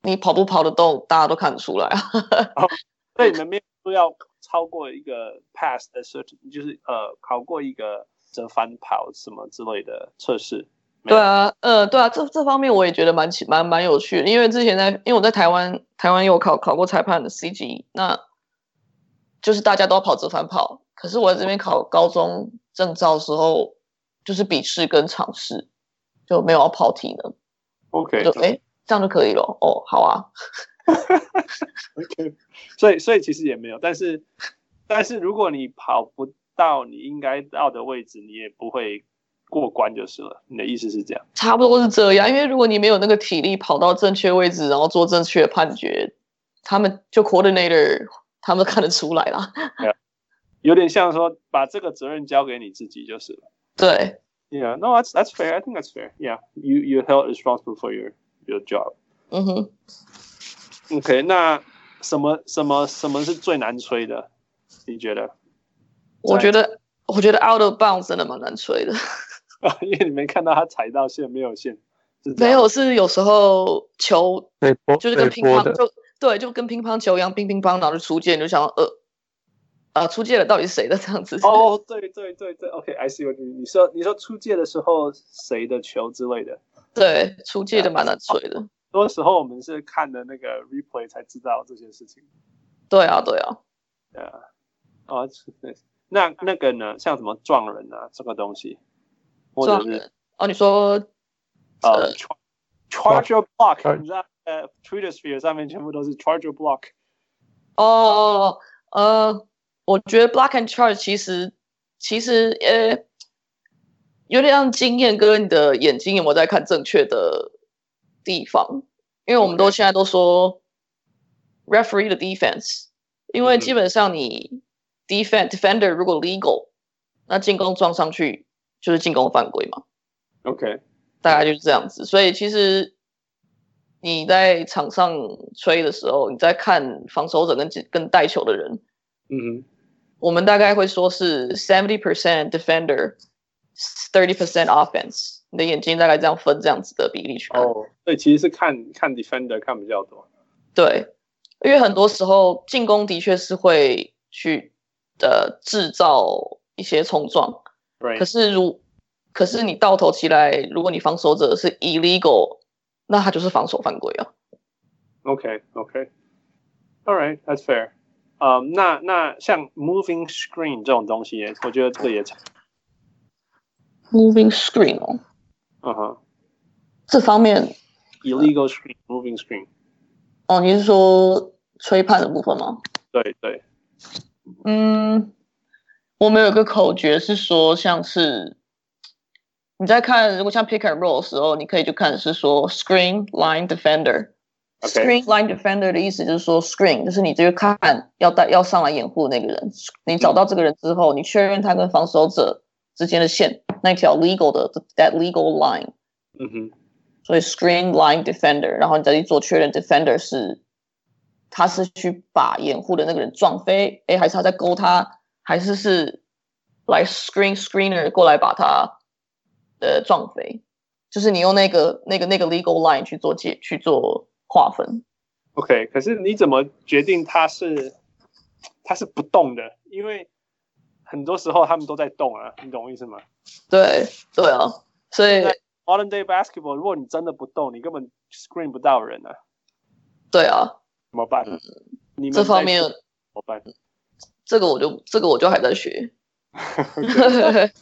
你跑不跑得动，大家都看得出来啊。所以你们没有说要超过一个 pass 的设置，就是呃考过一个折返跑什么之类的测试。对啊，呃，对啊，这这方面我也觉得蛮蛮蛮有趣的，因为之前在，因为我在台湾，台湾有考考过裁判的 CG，那就是大家都要跑折返跑。可是我在这边考高中证照的时候，就是笔试跟尝试，就没有要跑体能。OK，就哎，这样就可以了。哦，好啊。OK，所以所以其实也没有，但是但是如果你跑不到你应该到的位置，你也不会过关就是了。你的意思是这样？差不多是这样，因为如果你没有那个体力跑到正确位置，然后做正确的判决，他们就 coordinator 他们看得出来啦。Yeah. 有点像说把这个责任交给你自己就是了。对。Yeah, no, that's that's fair. I think that's fair. Yeah, you you held responsible for your your job. 嗯哼。OK，那什么什么什么是最难吹的？你觉得？我觉得我觉得 out of bounds 真的蛮难吹的。啊，因为你没看到他踩到线没有线。没有，是有时候球就是跟乒乓就对，就跟乒乓球一样，乒乒乓，然后就出界，你就想要呃。啊，出界了，到底是谁的这样子？哦、oh，对对对对，OK，I、okay, see what you mean。你说你说出界的时候谁的球之类的？对，出界的蛮难吹的。多时候我们是看的那个 replay 才知道这些事情。对啊，对啊，对啊。哦，那那个呢？像什么撞人啊，这个东西，或者是哦，你说呃，charger block，你知道呃，Twitter sphere 上面全部都是 charger block。哦，呃。我觉得 block and charge 其实其实呃有点像经验跟你的眼睛有没有在看正确的地方，因为我们都现在都说 referee 的 defense，因为基本上你 defend defender 如果 legal，那进攻撞上去就是进攻犯规嘛。OK，大概就是这样子。所以其实你在场上吹的时候，你在看防守者跟跟带球的人，嗯哼，我们大概会说是 seventy percent defender。Thirty percent offense，你的眼睛大概这样分这样子的比例去看。哦，对，其实是看看 defender 看比较多。对，因为很多时候进攻的确是会去呃制造一些冲撞。Right. 可是如可是你到头起来，如果你防守者是 illegal，那他就是防守犯规啊。OK OK，All right，that's fair。呃，那那像 moving screen 这种东西，我觉得这个也。Moving screen 哦，嗯哼，这方面 illegal screen moving screen 哦，你是说吹判的部分吗？对对，嗯，我们有个口诀是说，像是你在看，如果像 pick and roll 的时候，你可以就看是说 screen line defender。Screen line defender 的意思就是说 screen 就是你这个看要带要上来掩护那个人，你找到这个人之后，你确认他跟防守者之间的线。那条 legal 的 that legal line，嗯哼，所以 screen line defender，然后你再去做确认，defender 是他是去把掩护的那个人撞飞，哎，还是他在勾他，还是是来 screen screener 过来把他呃撞飞，就是你用那个那个那个 legal line 去做界去做划分。OK，可是你怎么决定他是他是不动的？因为很多时候他们都在动啊，你懂我意思吗？对对啊，所以 modern day basketball，如果你真的不动，你根本 screen 不到人啊。对啊，怎么办？你这方面怎么办？这个我就这个我就还在学。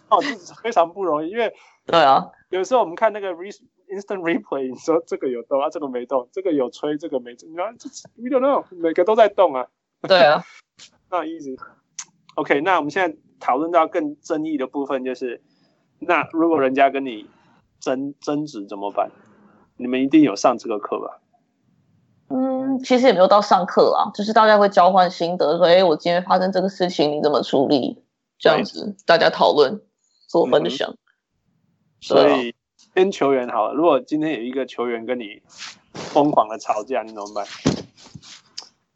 哦，这非常不容易，因为 对啊，有时候我们看那个 re instant replay，你说这个有动啊，这个没动，这个有吹，这个没吹，你看，we don't know，每个都在动啊。对啊，not easy。OK，那我们现在讨论到更争议的部分，就是那如果人家跟你争争执怎么办？你们一定有上这个课吧？嗯，其实也没有到上课啊，就是大家会交换心得，说：“哎，我今天发生这个事情，你怎么处理？”这样子大家讨论做分享。嗯、所以跟球员好了，如果今天有一个球员跟你疯狂的吵架，你怎么办？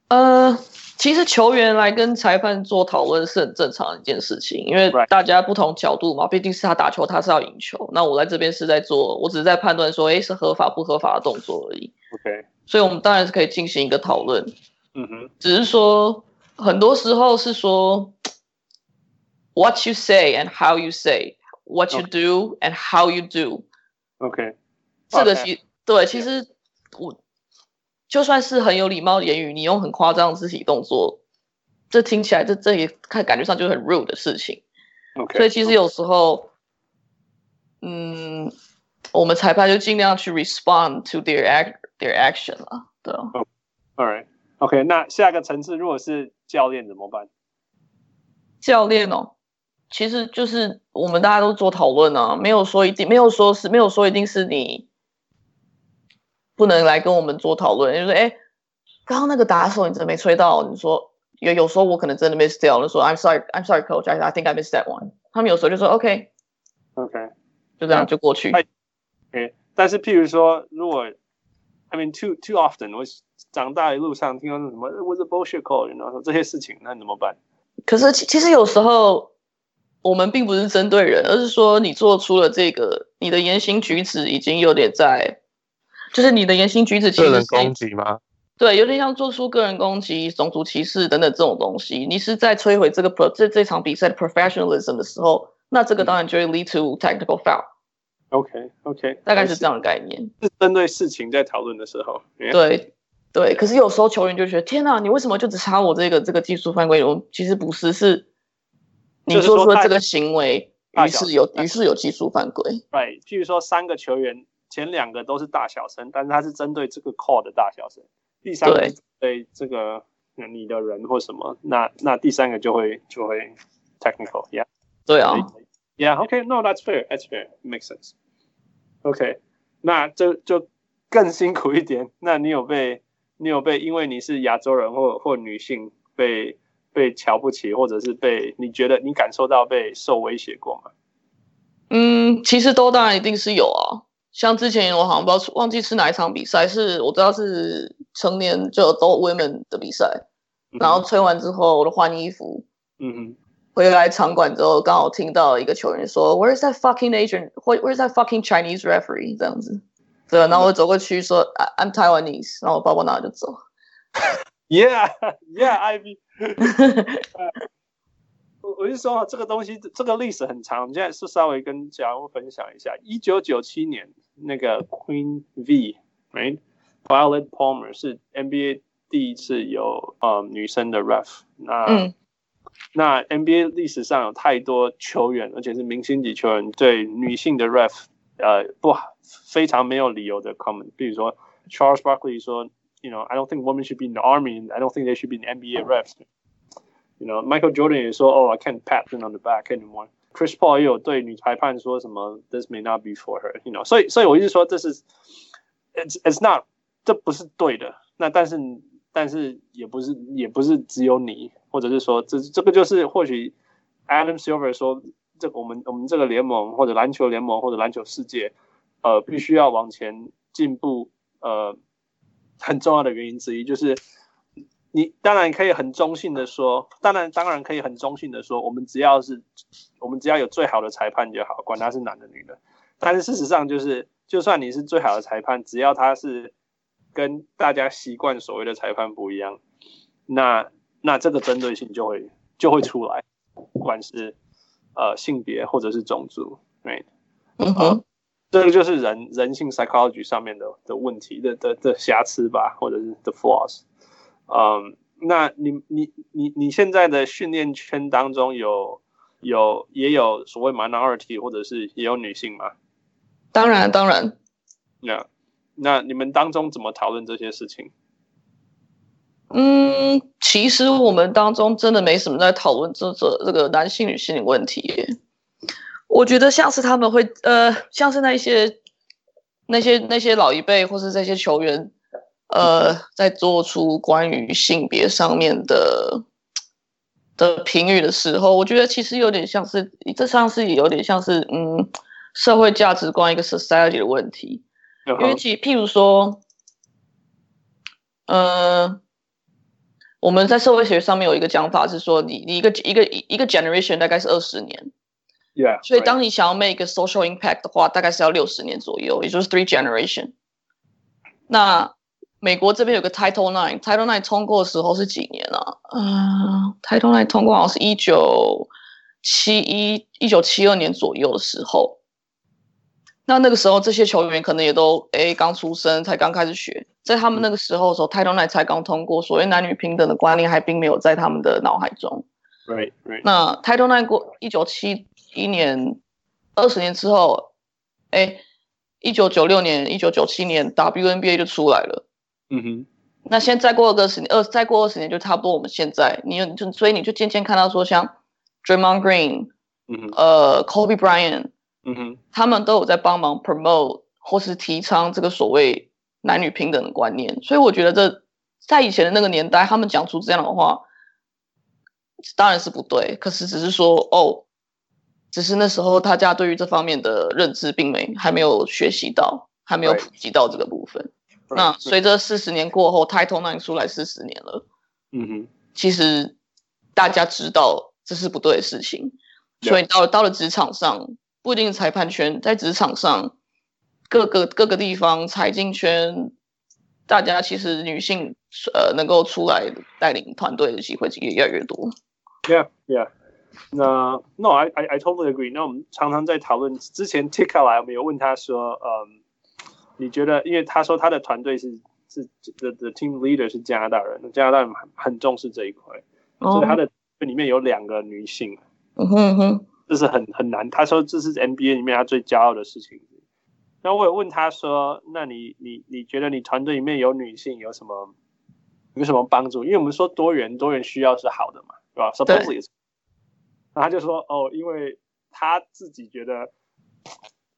呃。其实球员来跟裁判做讨论是很正常的一件事情，因为大家不同角度嘛，毕竟是他打球，他是要赢球。那我在这边是在做，我只是在判断说，哎，是合法不合法的动作而已。OK，所以我们当然是可以进行一个讨论。嗯哼，只是说很多时候是说，what you say and how you say，what you do and how you do。OK，这个其对，其实我。就算是很有礼貌的言语，你用很夸张的肢体动作，这听起来这这也看感觉上就是很 rude 的事情。Okay. 所以其实有时候，嗯，我们裁判就尽量去 respond to their act their action 了，对啊。Oh, all right, OK，那下个层次如果是教练怎么办？教练哦，其实就是我们大家都做讨论啊，没有说一定，没有说是没有说一定是你。不能来跟我们做讨论，就是哎，刚刚那个打手你怎么没吹到？你说有有时候我可能真的 miss 掉了，说 I'm sorry, I'm sorry, coach, I I think I missed that one。他们有时候就说 OK, OK，就这样就过去。OK，但是譬如说，如果 I mean too too often，我长大一路上听到什么 was a bullshit call，然后说这些事情，那怎么办？可是其其实有时候我们并不是针对人，而是说你做出了这个，你的言行举止已经有点在。就是你的言行举止，其实是个人攻击吗？对，有点像做出个人攻击、种族歧视等等这种东西。你是在摧毁这个 pro 这这场比赛的 professionalism 的时候，那这个当然就会 lead to technical foul。OK OK，大概是这样的概念。是针对事情在讨论的时候。Yeah. 对对，可是有时候球员就觉得天哪，你为什么就只差我这个这个技术犯规？我其实不是，是你做出了这个行为，于是有于是有技术犯规。对，譬如说三个球员。前两个都是大小声，但是它是针对这个 call 的大小声。第三个对这个你的人或什么，那那第三个就会就会 technical，yeah。对啊，Yeah, OK, no, that's fair, that's fair, makes sense. OK，那这就更辛苦一点。那你有被你有被因为你是亚洲人或或女性被被瞧不起，或者是被你觉得你感受到被受威胁过吗？嗯，其实都当然一定是有啊。像之前我好像不知道忘记是哪一场比赛，是我知道是成年就 adult women 的比赛，嗯、然后吹完之后我都换衣服，嗯哼，回来场馆之后刚好听到一个球员说 Where is that fucking Asian? Where is that fucking Chinese referee? 这样子，对，然后我走过去说、嗯、I'm Taiwanese，然后我包包拿就走。Yeah, yeah, Ivy。我是说，这个东西，这个历史很长。我们现在是稍微跟家人分享一下。一九九七年，那个 Queen V，right，Violet Palmer 是 NBA 第一次有呃女生的 ref。那、嗯、那 NBA 历史上有太多球员，而且是明星级球员，对女性的 ref 呃不非常没有理由的 comment。比如说 Charles Barkley 说，You know, I don't think women should be in the army. I don't think they should be in NBA refs. You know, Michael Jordan 也说，Oh, I can't pat them on the back anymore. Chris Paul 也有对女裁判说什么，This may not be for her. You know, 所以，所以我一直说这是，It's It's not，这不是对的。那但是，但是也不是，也不是只有你，或者是说，这这个就是或许 Adam Silver 说，这个我们我们这个联盟或者篮球联盟或者篮球世界，呃，必须要往前进步，呃，很重要的原因之一就是。 你当然可以很中性的说，当然当然可以很中性的说，我们只要是，我们只要有最好的裁判就好，管他是男的女的。但是事实上就是，就算你是最好的裁判，只要他是跟大家习惯所谓的裁判不一样，那那这个针对性就会就会出来，不管是呃性别或者是种族，right？嗯哼、呃，这个就是人人性 psychology 上面的的问题的的的瑕疵吧，或者是 the flaws。嗯，那你你你你现在的训练圈当中有有也有所谓 minority 或者是也有女性吗？当然当然。那那你们当中怎么讨论这些事情？嗯，其实我们当中真的没什么在讨论这这这个男性女性的问题。我觉得像是他们会呃，像是那些那些那些老一辈或是这些球员。呃，在做出关于性别上面的的评语的时候，我觉得其实有点像是，这像是有点像是，嗯，社会价值观一个 society 的问题。因为其譬如说，呃，我们在社会学上面有一个讲法是说，你你一个一个一个 generation 大概是二十年，Yeah，所以当你想要 make 一个 social impact 的话，大概是要六十年左右，也就是 three generation。那美国这边有个 Title Nine，Title Nine 通过的时候是几年啊？嗯，Title Nine 通过好像是一九七一、一九七二年左右的时候。那那个时候这些球员可能也都诶刚出生，才刚开始学。在他们那个时候的时候，Title Nine 才刚通过，所谓男女平等的观念还并没有在他们的脑海中。Right, right. 那 Title Nine 过一九七一年，二十年之后，诶一九九六年、一九九七年 WNBA 就出来了。嗯哼，那现在再过个十年，二再过二十年就差不多我们现在，你就所以你就渐渐看到说像 Draymond Green，嗯哼，呃，Kobe Bryant，嗯哼，他们都有在帮忙 promote 或是提倡这个所谓男女平等的观念，所以我觉得这在以前的那个年代，他们讲出这样的话，当然是不对，可是只是说哦，只是那时候大家对于这方面的认知并没还没有学习到，还没有普及到这个部分。那随着四十年过后，Title IX 出来四十年了，嗯哼，其实大家知道这是不对的事情，所以到了到了职场上，不一定裁判圈，在职场上各个各个地方财经圈，大家其实女性呃能够出来带领团队的机会也越来越多。Yeah, yeah. 那 No, I I I totally agree. 那我们常常在讨论之前 Tika 来，我们有问他说，嗯。你觉得，因为他说他的团队是是的的 team leader 是加拿大人，加拿大人很很重视这一块，oh. 所以他的里面有两个女性，嗯哼哼，这是很很难。他说这是 NBA 里面他最骄傲的事情。然后我有问他说，那你你你觉得你团队里面有女性有什么有什么帮助？因为我们说多元多元需要是好的嘛，对吧？Supposedly，那他就说哦，因为他自己觉得，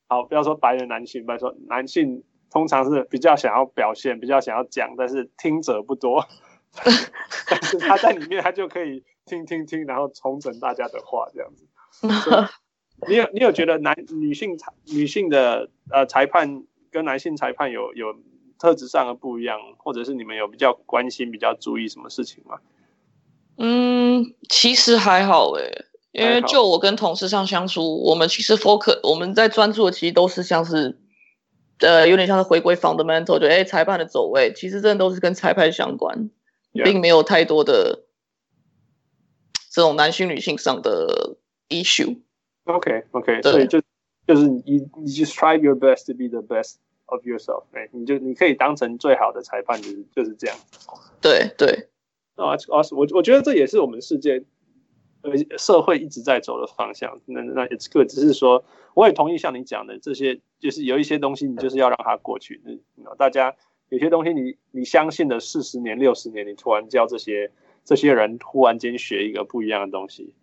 好，不要说白人男性，不要说男性，通常是比较想要表现，比较想要讲，但是听者不多。但是他在里面，他就可以听听听，然后重整大家的话，这样子。你有你有觉得男女性裁女性的呃裁判跟男性裁判有有特质上的不一样，或者是你们有比较关心、比较注意什么事情吗？嗯，其实还好诶，因为就我跟同事上相处，我们其实 focus 我们在专注的其实都是像是呃有点像是回归 fundamental，就哎裁判的走位，其实真的都是跟裁判相关.并没有太多的这种男性女性上的 issue。OK OK，对所以就就是你你 just try your best to be the best of yourself，哎，你就你可以当成最好的裁判，就是就是这样。对对，啊啊，我我觉得这也是我们世界呃社会一直在走的方向。那那 it's good，只是说我也同意像你讲的这些，就是有一些东西你就是要让它过去。那大家有些东西你你相信的四十年六十年，你突然叫这些这些人突然间学一个不一样的东西。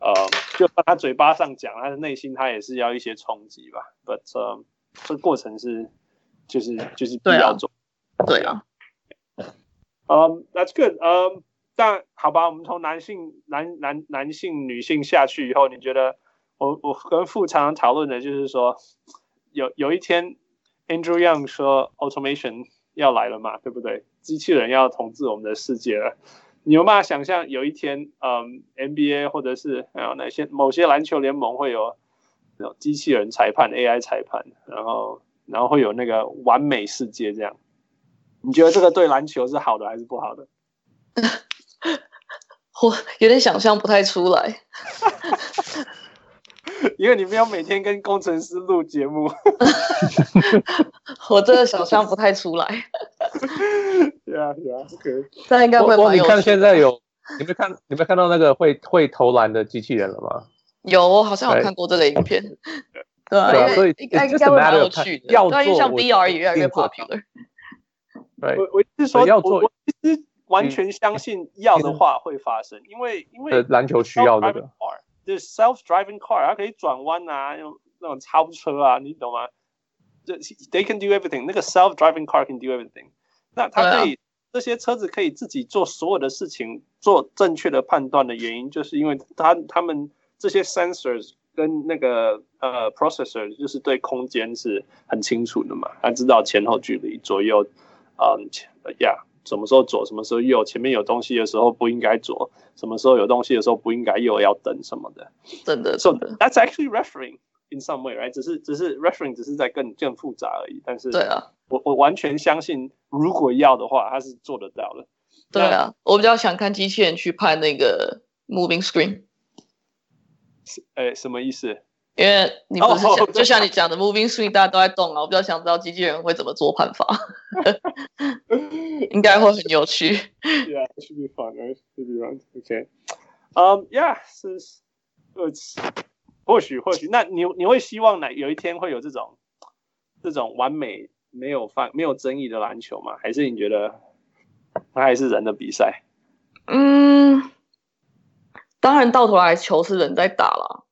呃，就算他嘴巴上讲，他的内心他也是要一些冲击吧。But 呃，这个过程是就是就是必要做。对啊。嗯，That's good。嗯，但好吧，我们从男性男男男性女性下去以后，你觉得我我跟傅常讨论的就是说，有有一天 Andrew Young 说 Automation 要来了嘛，对不对？机器人要统治我们的世界了。你有办法想象有一天，嗯，NBA 或者是还有那些某些篮球联盟会有那种机器人裁判、AI 裁判，然后然后会有那个完美世界这样？你觉得这个对篮球是好的还是不好的？我有点想象不太出来。因为你们要每天跟工程师录节目，我真的想象不太出来。对啊，对啊，OK。那应该会蛮有。你看现在有，你没看，你没看到那个会会投篮的机器人了吗？有，我好像有看过这个影片。对啊，所以应该应该会蛮有趣的。要做，像 VR 也越来越 popular。对，我我是说，要做，我其实完全相信要的话会发生，因为因为篮球需要这个。就是 self-driving car，它可以转弯啊，用那种超车啊，你懂吗？这 they can do everything，那个 self-driving car can do everything。那它可以，啊、这些车子可以自己做所有的事情，做正确的判断的原因，就是因为它他们这些 sensors 跟那个呃 processor 就是对空间是很清楚的嘛，他知道前后距离、左右，嗯，呀。什么时候左，什么时候右？前面有东西的时候不应该左，什么时候有东西的时候不应该右，要等什么的。真的，真的。So that's actually referring in some way, right？只是，只是 referring，只是在更更复杂而已。但是，对啊，我我完全相信，如果要的话，他是做得到的。对啊，我比较想看机器人去拍那个 moving screen。诶，什么意思？因为你不是想，oh, 就像你讲的，moving swing 大家都在动啊，我比较想知道机器人会怎么做判法，应该会很有趣。Yeah, it should be fun, right? Should be fun. Okay. Um, yeah, 是，或许或许，那你你会希望哪有一天会有这种这种完美没有犯没有争议的篮球吗？还是你觉得它还是人的比赛？嗯，当然到头来球是人在打了。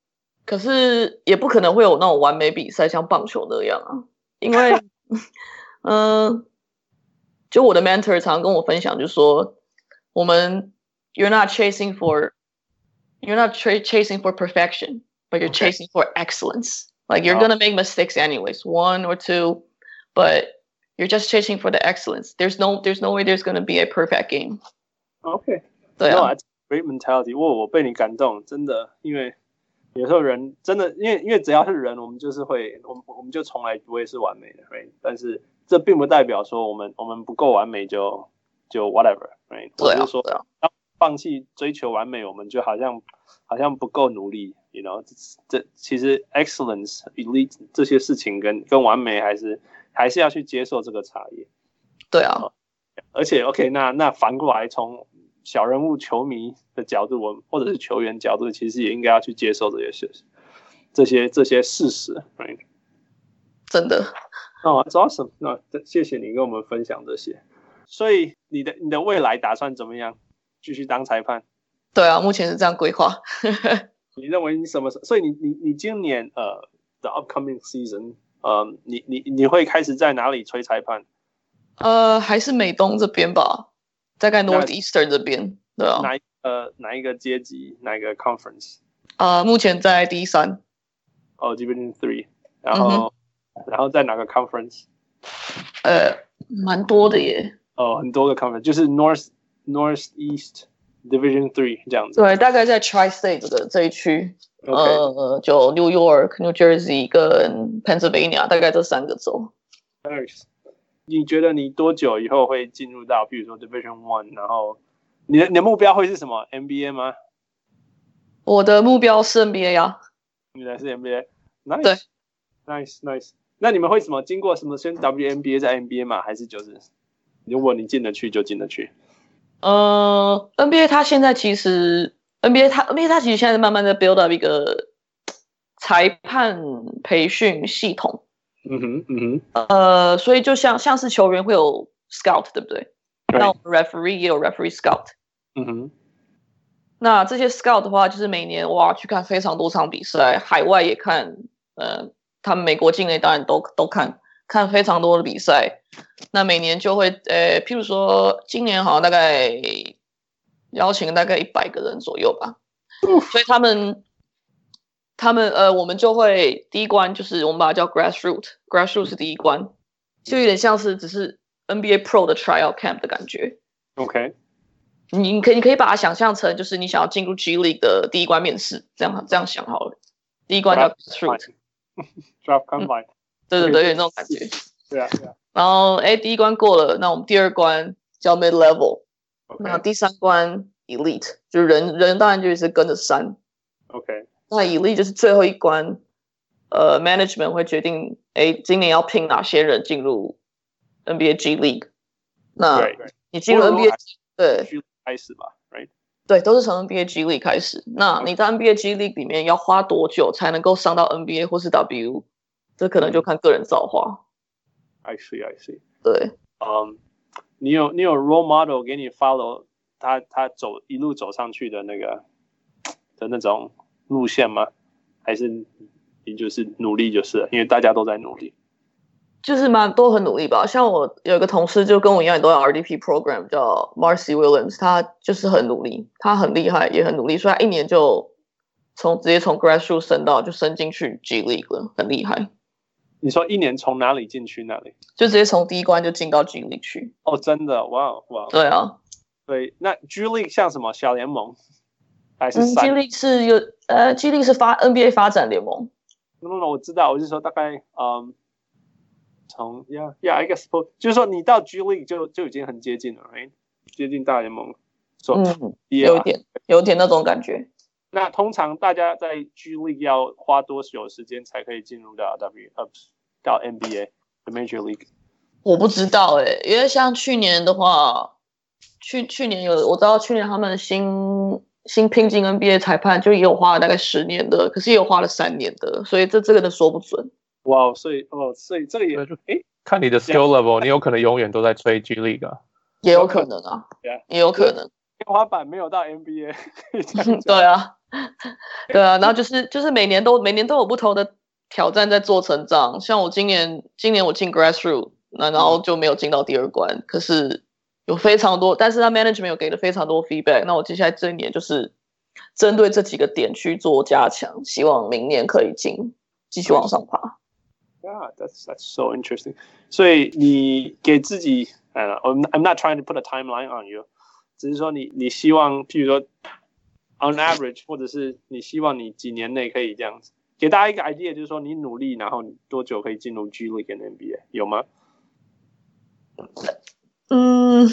可是也不可能会有那种完美比赛，像棒球那样啊，因为，嗯、呃，就我的 mentor 常常跟我分享，就是说，我们 you're not chasing for you're not chasing for perfection, but you're chasing for excellence. Like you're gonna make mistakes anyways, one or two, but you're just chasing for the excellence. There's no there's no way there's gonna be a perfect game. Okay，对啊 great mentality。我我被你感动，真的，因为。 有时候人真的，因为因为只要是人，我们就是会，我们我们就从来不会是完美的，right？但是这并不代表说我们我们不够完美就就 whatever，right？对啊，或者说要放弃追求完美，我们就好像好像不够努力，you know？这这其实 excellence、elite 这些事情跟跟完美还是还是要去接受这个差异。对啊，而且 OK，那那反过来从。小人物球迷的角度，我或者是球员角度，其实也应该要去接受这些事，这些这些事实。Right? 真的，那、oh, awesome。那谢谢你跟我们分享这些。所以你的你的未来打算怎么样？继续当裁判？对啊，目前是这样规划。你认为你什么时候？所以你你你今年呃，the upcoming season，呃，你你你会开始在哪里吹裁判？呃，还是美东这边吧，大概 Northeastern 这边，对啊。哪一呃哪一个阶级？哪一个 conference？呃，目前在 D 三。哦，Division Three，然后、嗯、然后在哪个 conference？呃，蛮多的耶。哦，很多个 conference，就是 North Northeast Division Three 这样子。对，大概在 Tri-State 这个这一区，okay. 呃，就 New York、New Jersey 跟 Pennsylvania，大概这三个州。Nice。 你觉得你多久以后会进入到，比如说 Division One，然后你的你的目标会是什么？NBA 吗？我的目标是 NBA 啊。你的是 NBA，Nice，对，Nice Nice。那你们会什么？经过什么先 WNBA 再 NBA 吗？还是就是如果你进得去就进得去？呃，NBA 它现在其实 NBA 它 NBA 它其实现在慢慢的 build up 一个裁判培训系统。嗯哼，嗯哼。呃，所以就像像是球员会有 scout，对不对？那我们 referee 也有 referee scout。嗯哼。那这些 scout 的话，就是每年哇去看非常多场比赛，海外也看，呃，他们美国境内当然都都看，看非常多的比赛。那每年就会，呃，譬如说今年好像大概邀请大概一百个人左右吧。所以他们，他们呃，我们就会第一关就是我们把它叫 grassroot，grassroot 是第一关，就有点像是只是 NBA Pro 的 trial camp 的感觉。OK。你可你可以把它想象成，就是你想要进入 G League 的第一关面试，这样这样想好了。第一关叫 Draft Combine，对对对，有那种感觉。对啊对啊。然后哎，第一关过了，那我们第二关叫 Mid Level，那第三关 Elite，就是人人当然就是跟着山。OK。那 Elite 就是最后一关，呃，Management 会决定，哎，今年要聘哪些人进入 NBA G League。那你进入 NBA 对。开始吧，right？对，都是从 NBA G League 开始。那你在 NBA G League 里面要花多久才能够上到 NBA 或是 W？这可能就看个人造化。I see, I see。对，嗯、um,，你有你有 role model 给你 follow 他他走一路走上去的那个的那种路线吗？还是你就是努力就是了，因为大家都在努力。就是蛮都很努力吧，像我有一个同事就跟我一样，都有 RDP program，叫 Marcy Williams，他就是很努力，他很厉害，也很努力，所以他一年就从直接从 grassroot 升到就升进去 G League 了，很厉害。你说一年从哪里进去哪里？就直接从第一关就进到 G League 去。哦，真的，哇哇。对啊，对，那 G League 像什么小联盟？还是、嗯、G League 是有呃，G League 是发 NBA 发展联盟。那、no, no, 我知道，我是说大概嗯。从 yeah yeah I guess 就是说你到 G League 就就已经很接近了，right? 接近大联盟。嗯，yeah. 有点有点那种感觉。那通常大家在 G League 要花多久时间才可以进入到 W Ups 到 NBA the Major League？我不知道哎、欸，因为像去年的话，去去年有我知道去年他们新新聘进 NBA 裁判就也有花了大概十年的，可是也有花了三年的，所以这这个都说不准。哇、wow，所以哦，所以这个也哎，看你的 skill level，你有可能永远都在吹 G League 啊，也有可能啊，yeah. 也有可能，天花板没有到 NBA，对啊，对啊，然后就是就是每年都每年都有不同的挑战在做成长，像我今年今年我进 Grassroot，那然后就没有进到第二关，可是有非常多，但是他 management 有给了非常多 feedback，那我接下来这一年就是针对这几个点去做加强，希望明年可以进，继续往上爬。Yeah, that's that's so interesting. 所以你给自己，呃，I'm I'm not trying to put a timeline on you，只是说你你希望，譬如说，on average，或者是你希望你几年内可以这样子，给大家一个 idea，就是说你努力，然后你多久可以进入 G League 跟 NBA，有吗？嗯，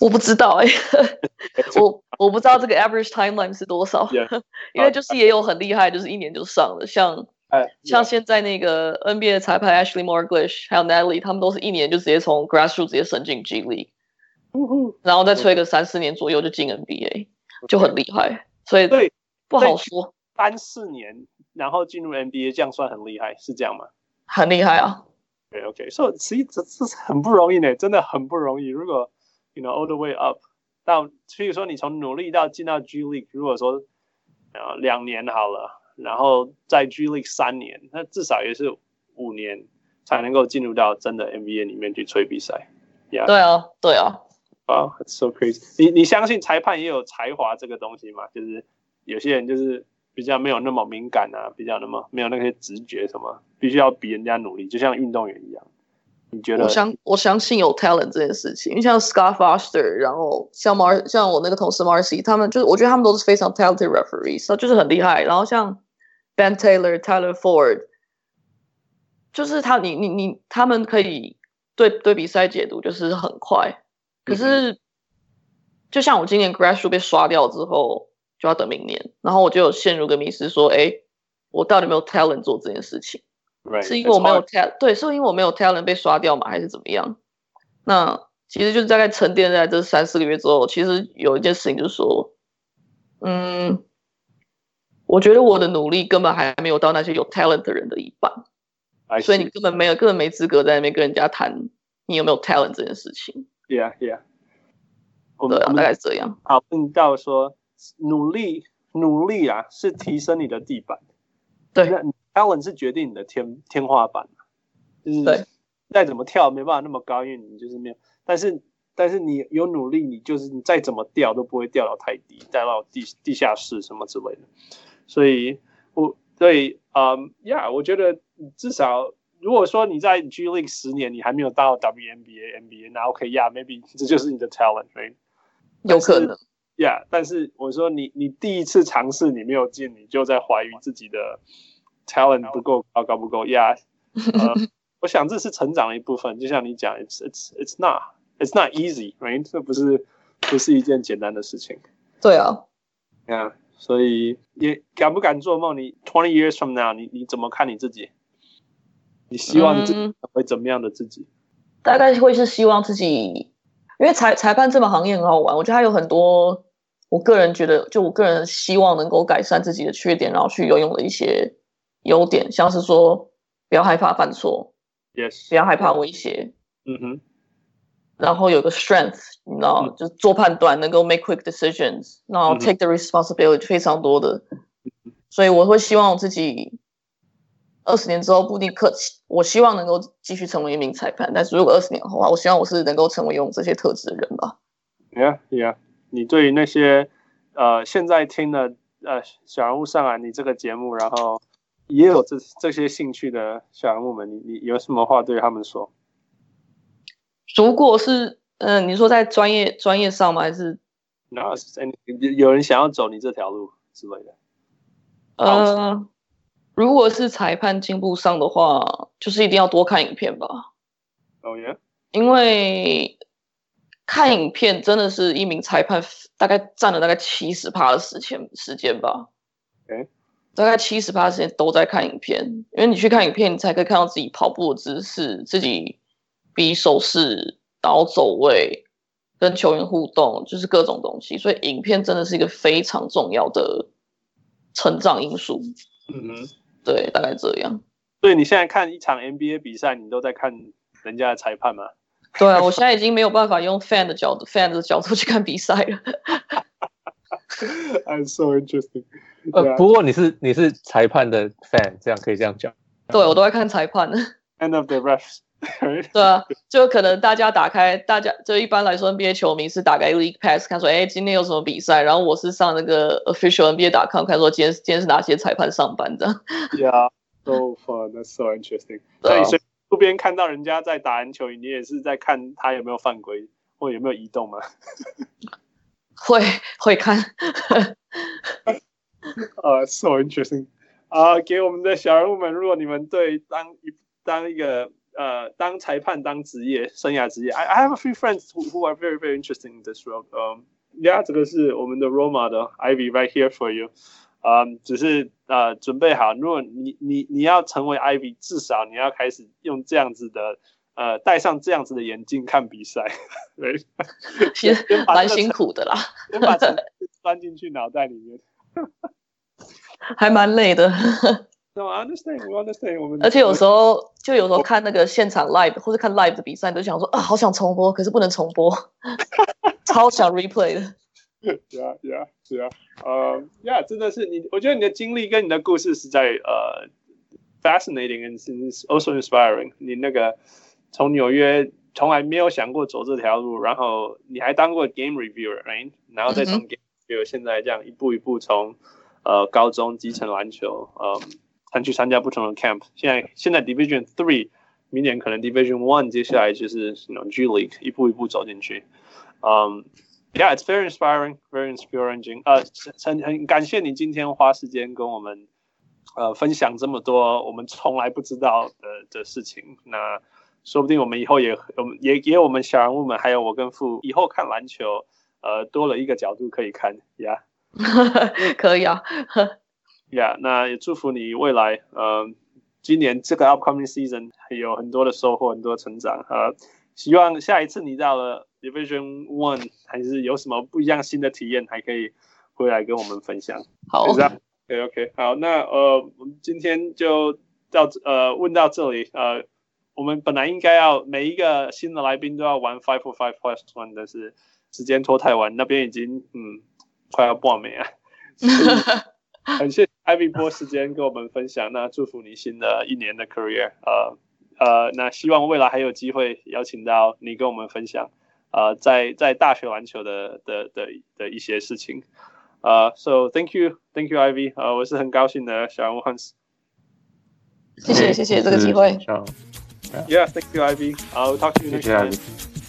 我不知道哎、欸，我我不知道这个 average timeline 是多少，yeah. 因为就是也有很厉害，就是一年就上了，像。哎，像现在那个 NBA 的裁判 Ashley Morglish 还有 Natalie，他们都是一年就直接从 Grassroots 直接升进 G League，然后再吹个三四年左右就进 NBA，就很厉害。所以对不好说，三四年然后进入 NBA 这样算很厉害，是这样吗？很厉害啊。对，OK，所以其实这这是很不容易呢，真的很不容易。如果 you know all the way up，到所以说你从努力到进到 G League，如果说呃两年好了，然后在 G League 三年，那至少也是五年才能够进入到真的 NBA 里面去吹比赛。Yeah. 对啊，对啊。啊、so crazy！你你相信裁判也有才华这个东西吗？就是有些人就是比较没有那么敏感啊，比较那么没有那些直觉什么，必须要比人家努力，就像运动员一样。你觉得？我相我相信有 talent 这件事情，因为像 Scott Foster，然后像 Mar 像我那个同事 Marcy，他们就是我觉得他们都是非常 talented referees，就是很厉害。然后像 Ben Taylor、Tyler Ford，就是他你你你他们可以对对比赛解读就是很快。可是，就像我今年 grad shoot 被刷掉之后，就要等明年，然后我就有陷入个迷失，说，哎，我到底有没有 talent 做这件事情？Right. 是因为我没有 talent，对，是因为我没有 talent 被刷掉嘛？还是怎么样？那其实就是大概沉淀在这三四个月之后，其实有一件事情就是说，嗯，我觉得我的努力根本还没有到那些有 talent 的人的一半，所以你根本没有，根本没资格在那边跟人家谈你有没有 talent 这件事情。Yeah, yeah，我们大概是这样。好，问到说努力努力啊，是提升你的地板。对，talent 是决定你的天天花板。就是再怎么跳没办法那么高，因为你就是没有。但是但是你有努力，你就是你再怎么掉都不会掉到太低，掉到地地下室什么之类的。所以我对，嗯，Yeah，我觉得至少。如果说你在 G League 十年，你还没有到 WNBA、NBA，那 OK 呀，maybe 这就是你的 talent，right？有可能，Yeah。但是我说你你第一次尝试你没有进，你就在怀疑自己的 talent 不够高，高不够，Yeah。呃，我想这是成长的一部分，就像你讲，It's It's It's not It's not easy，right？这不是不是一件简单的事情。对啊，Yeah。所以也敢不敢做梦？你 twenty years from now，你你怎么看你自己？你希望自己会怎么样的自己？嗯，大概会是希望自己，因为裁裁判这门行业很好玩，我觉得它有很多，我个人觉得，就我个人希望能够改善自己的缺点，然后去游泳的一些优点，像是说不要害怕犯错，yes，不要害怕威胁，嗯哼，然后有个 strength，你知道，就是做判断能够 make quick decisions，然后 take the responsibility 非常多的，所以我会希望我自己。二十年之后不一定客气，我希望能够继续成为一名裁判。但是如果二十年后啊，我希望我是能够成为拥有这些特质的人吧。Yeah，Yeah，你对于那些呃现在听的呃小人物上来你这个节目，然后也有这这些兴趣的小人物们，你你有什么话对他们说？如果是嗯、呃，你说在专业专业上吗？还是那有人想要走你这条路之类的？呃。如果是裁判进步上的话，就是一定要多看影片吧。哦耶！因为看影片真的是一名裁判大概占了大概七十趴的时间时间吧。大概七十趴时间都在看影片，因为你去看影片，你才可以看到自己跑步的姿势，自己比手势，然后走位，跟球员互动，就是各种东西。所以影片真的是一个非常重要的成长因素。嗯哼。对，大概这样。所以你现在看一场 NBA 比赛，你都在看人家的裁判吗？对啊，我现在已经没有办法用 fan 的角度，fan 的角度去看比赛了。I'm so interesting。呃，不过你是你是裁判的 fan，这样可以这样讲。对，我都在看裁判。End of the refs。对啊，就可能大家打开，大家就一般来说 NBA 球迷是打开 League Pass 看说，哎，今天有什么比赛？然后我是上那个 Official NBA.com 看说，今天今天是哪些裁判上班这样。Yeah, so fun, that's so interesting。所以，所以路边看到人家在打篮球，你也是在看他有没有犯规或有没有移动吗？会会看。呃、uh,，so interesting。啊，给我们的小人物们，如果你们对当一当一个。呃，当裁判当职业生涯职业，I I have a few friends who who are very very interesting in this road。嗯，Yeah，这个是我们的 role model Ivy right here for you。嗯，只是呃准备好，如果你你你要成为 Ivy，至少你要开始用这样子的呃戴上这样子的眼镜看比赛，对，其实蛮辛苦的啦，先把钱 钻进去脑袋里面，还蛮累的。No, I understand, we understand. 我们而且有时候就有时候看那个现场 live 或者看 live 的比赛，都想说啊，好想重播，可是不能重播，超想 replay 的。Yeah, yeah, yeah. 呃，Yeah，真的是你，我觉得你的经历跟你的故事实在呃、uh, fascinating and also inspiring。你那个从纽约从来没有想过走这条路，然后你还当过 game reviewer，right？然后再从 game reviewer 现在这样一步一步从呃高中基层篮球，呃，参去参加不同的 camp。现在现在 Division Three，明年可能 Division One，接下来就是 you know, G League，一步一步走进去。嗯、um,。Yeah, it's very inspiring, very inspiring. 呃，很很感谢你今天花时间跟我们呃分享这么多我们从来不知道的的事情。那说不定我们以后也我们也也我们小人物们还有我跟父以后看篮球呃多了一个角度可以看。Yeah，可以啊。Yeah，那也祝福你未来呃今年这个 upcoming season 有很多的收获，很多成长。呃，希望下一次你到了。Division One 还是有什么不一样新的体验，还可以回来跟我们分享。好，OK OK，好，那呃，我们今天就到呃问到这里。呃，我们本来应该要每一个新的来宾都要玩 Five for Five Plus One，但是时间拖太晚，那边已经嗯快要半没了。很谢谢 Ivy 波时间跟我们分享，那祝福你新的一年的 career。呃呃，那希望未来还有机会邀请到你跟我们分享。呃，在在大学篮球的的的的一些事情，呃、uh,，so thank you，thank you，Ivy，呃、uh,，我是很高兴的小人物 Hans，谢谢谢谢这个机会，Yeah，thank you，Ivy，I'll talk to you next time。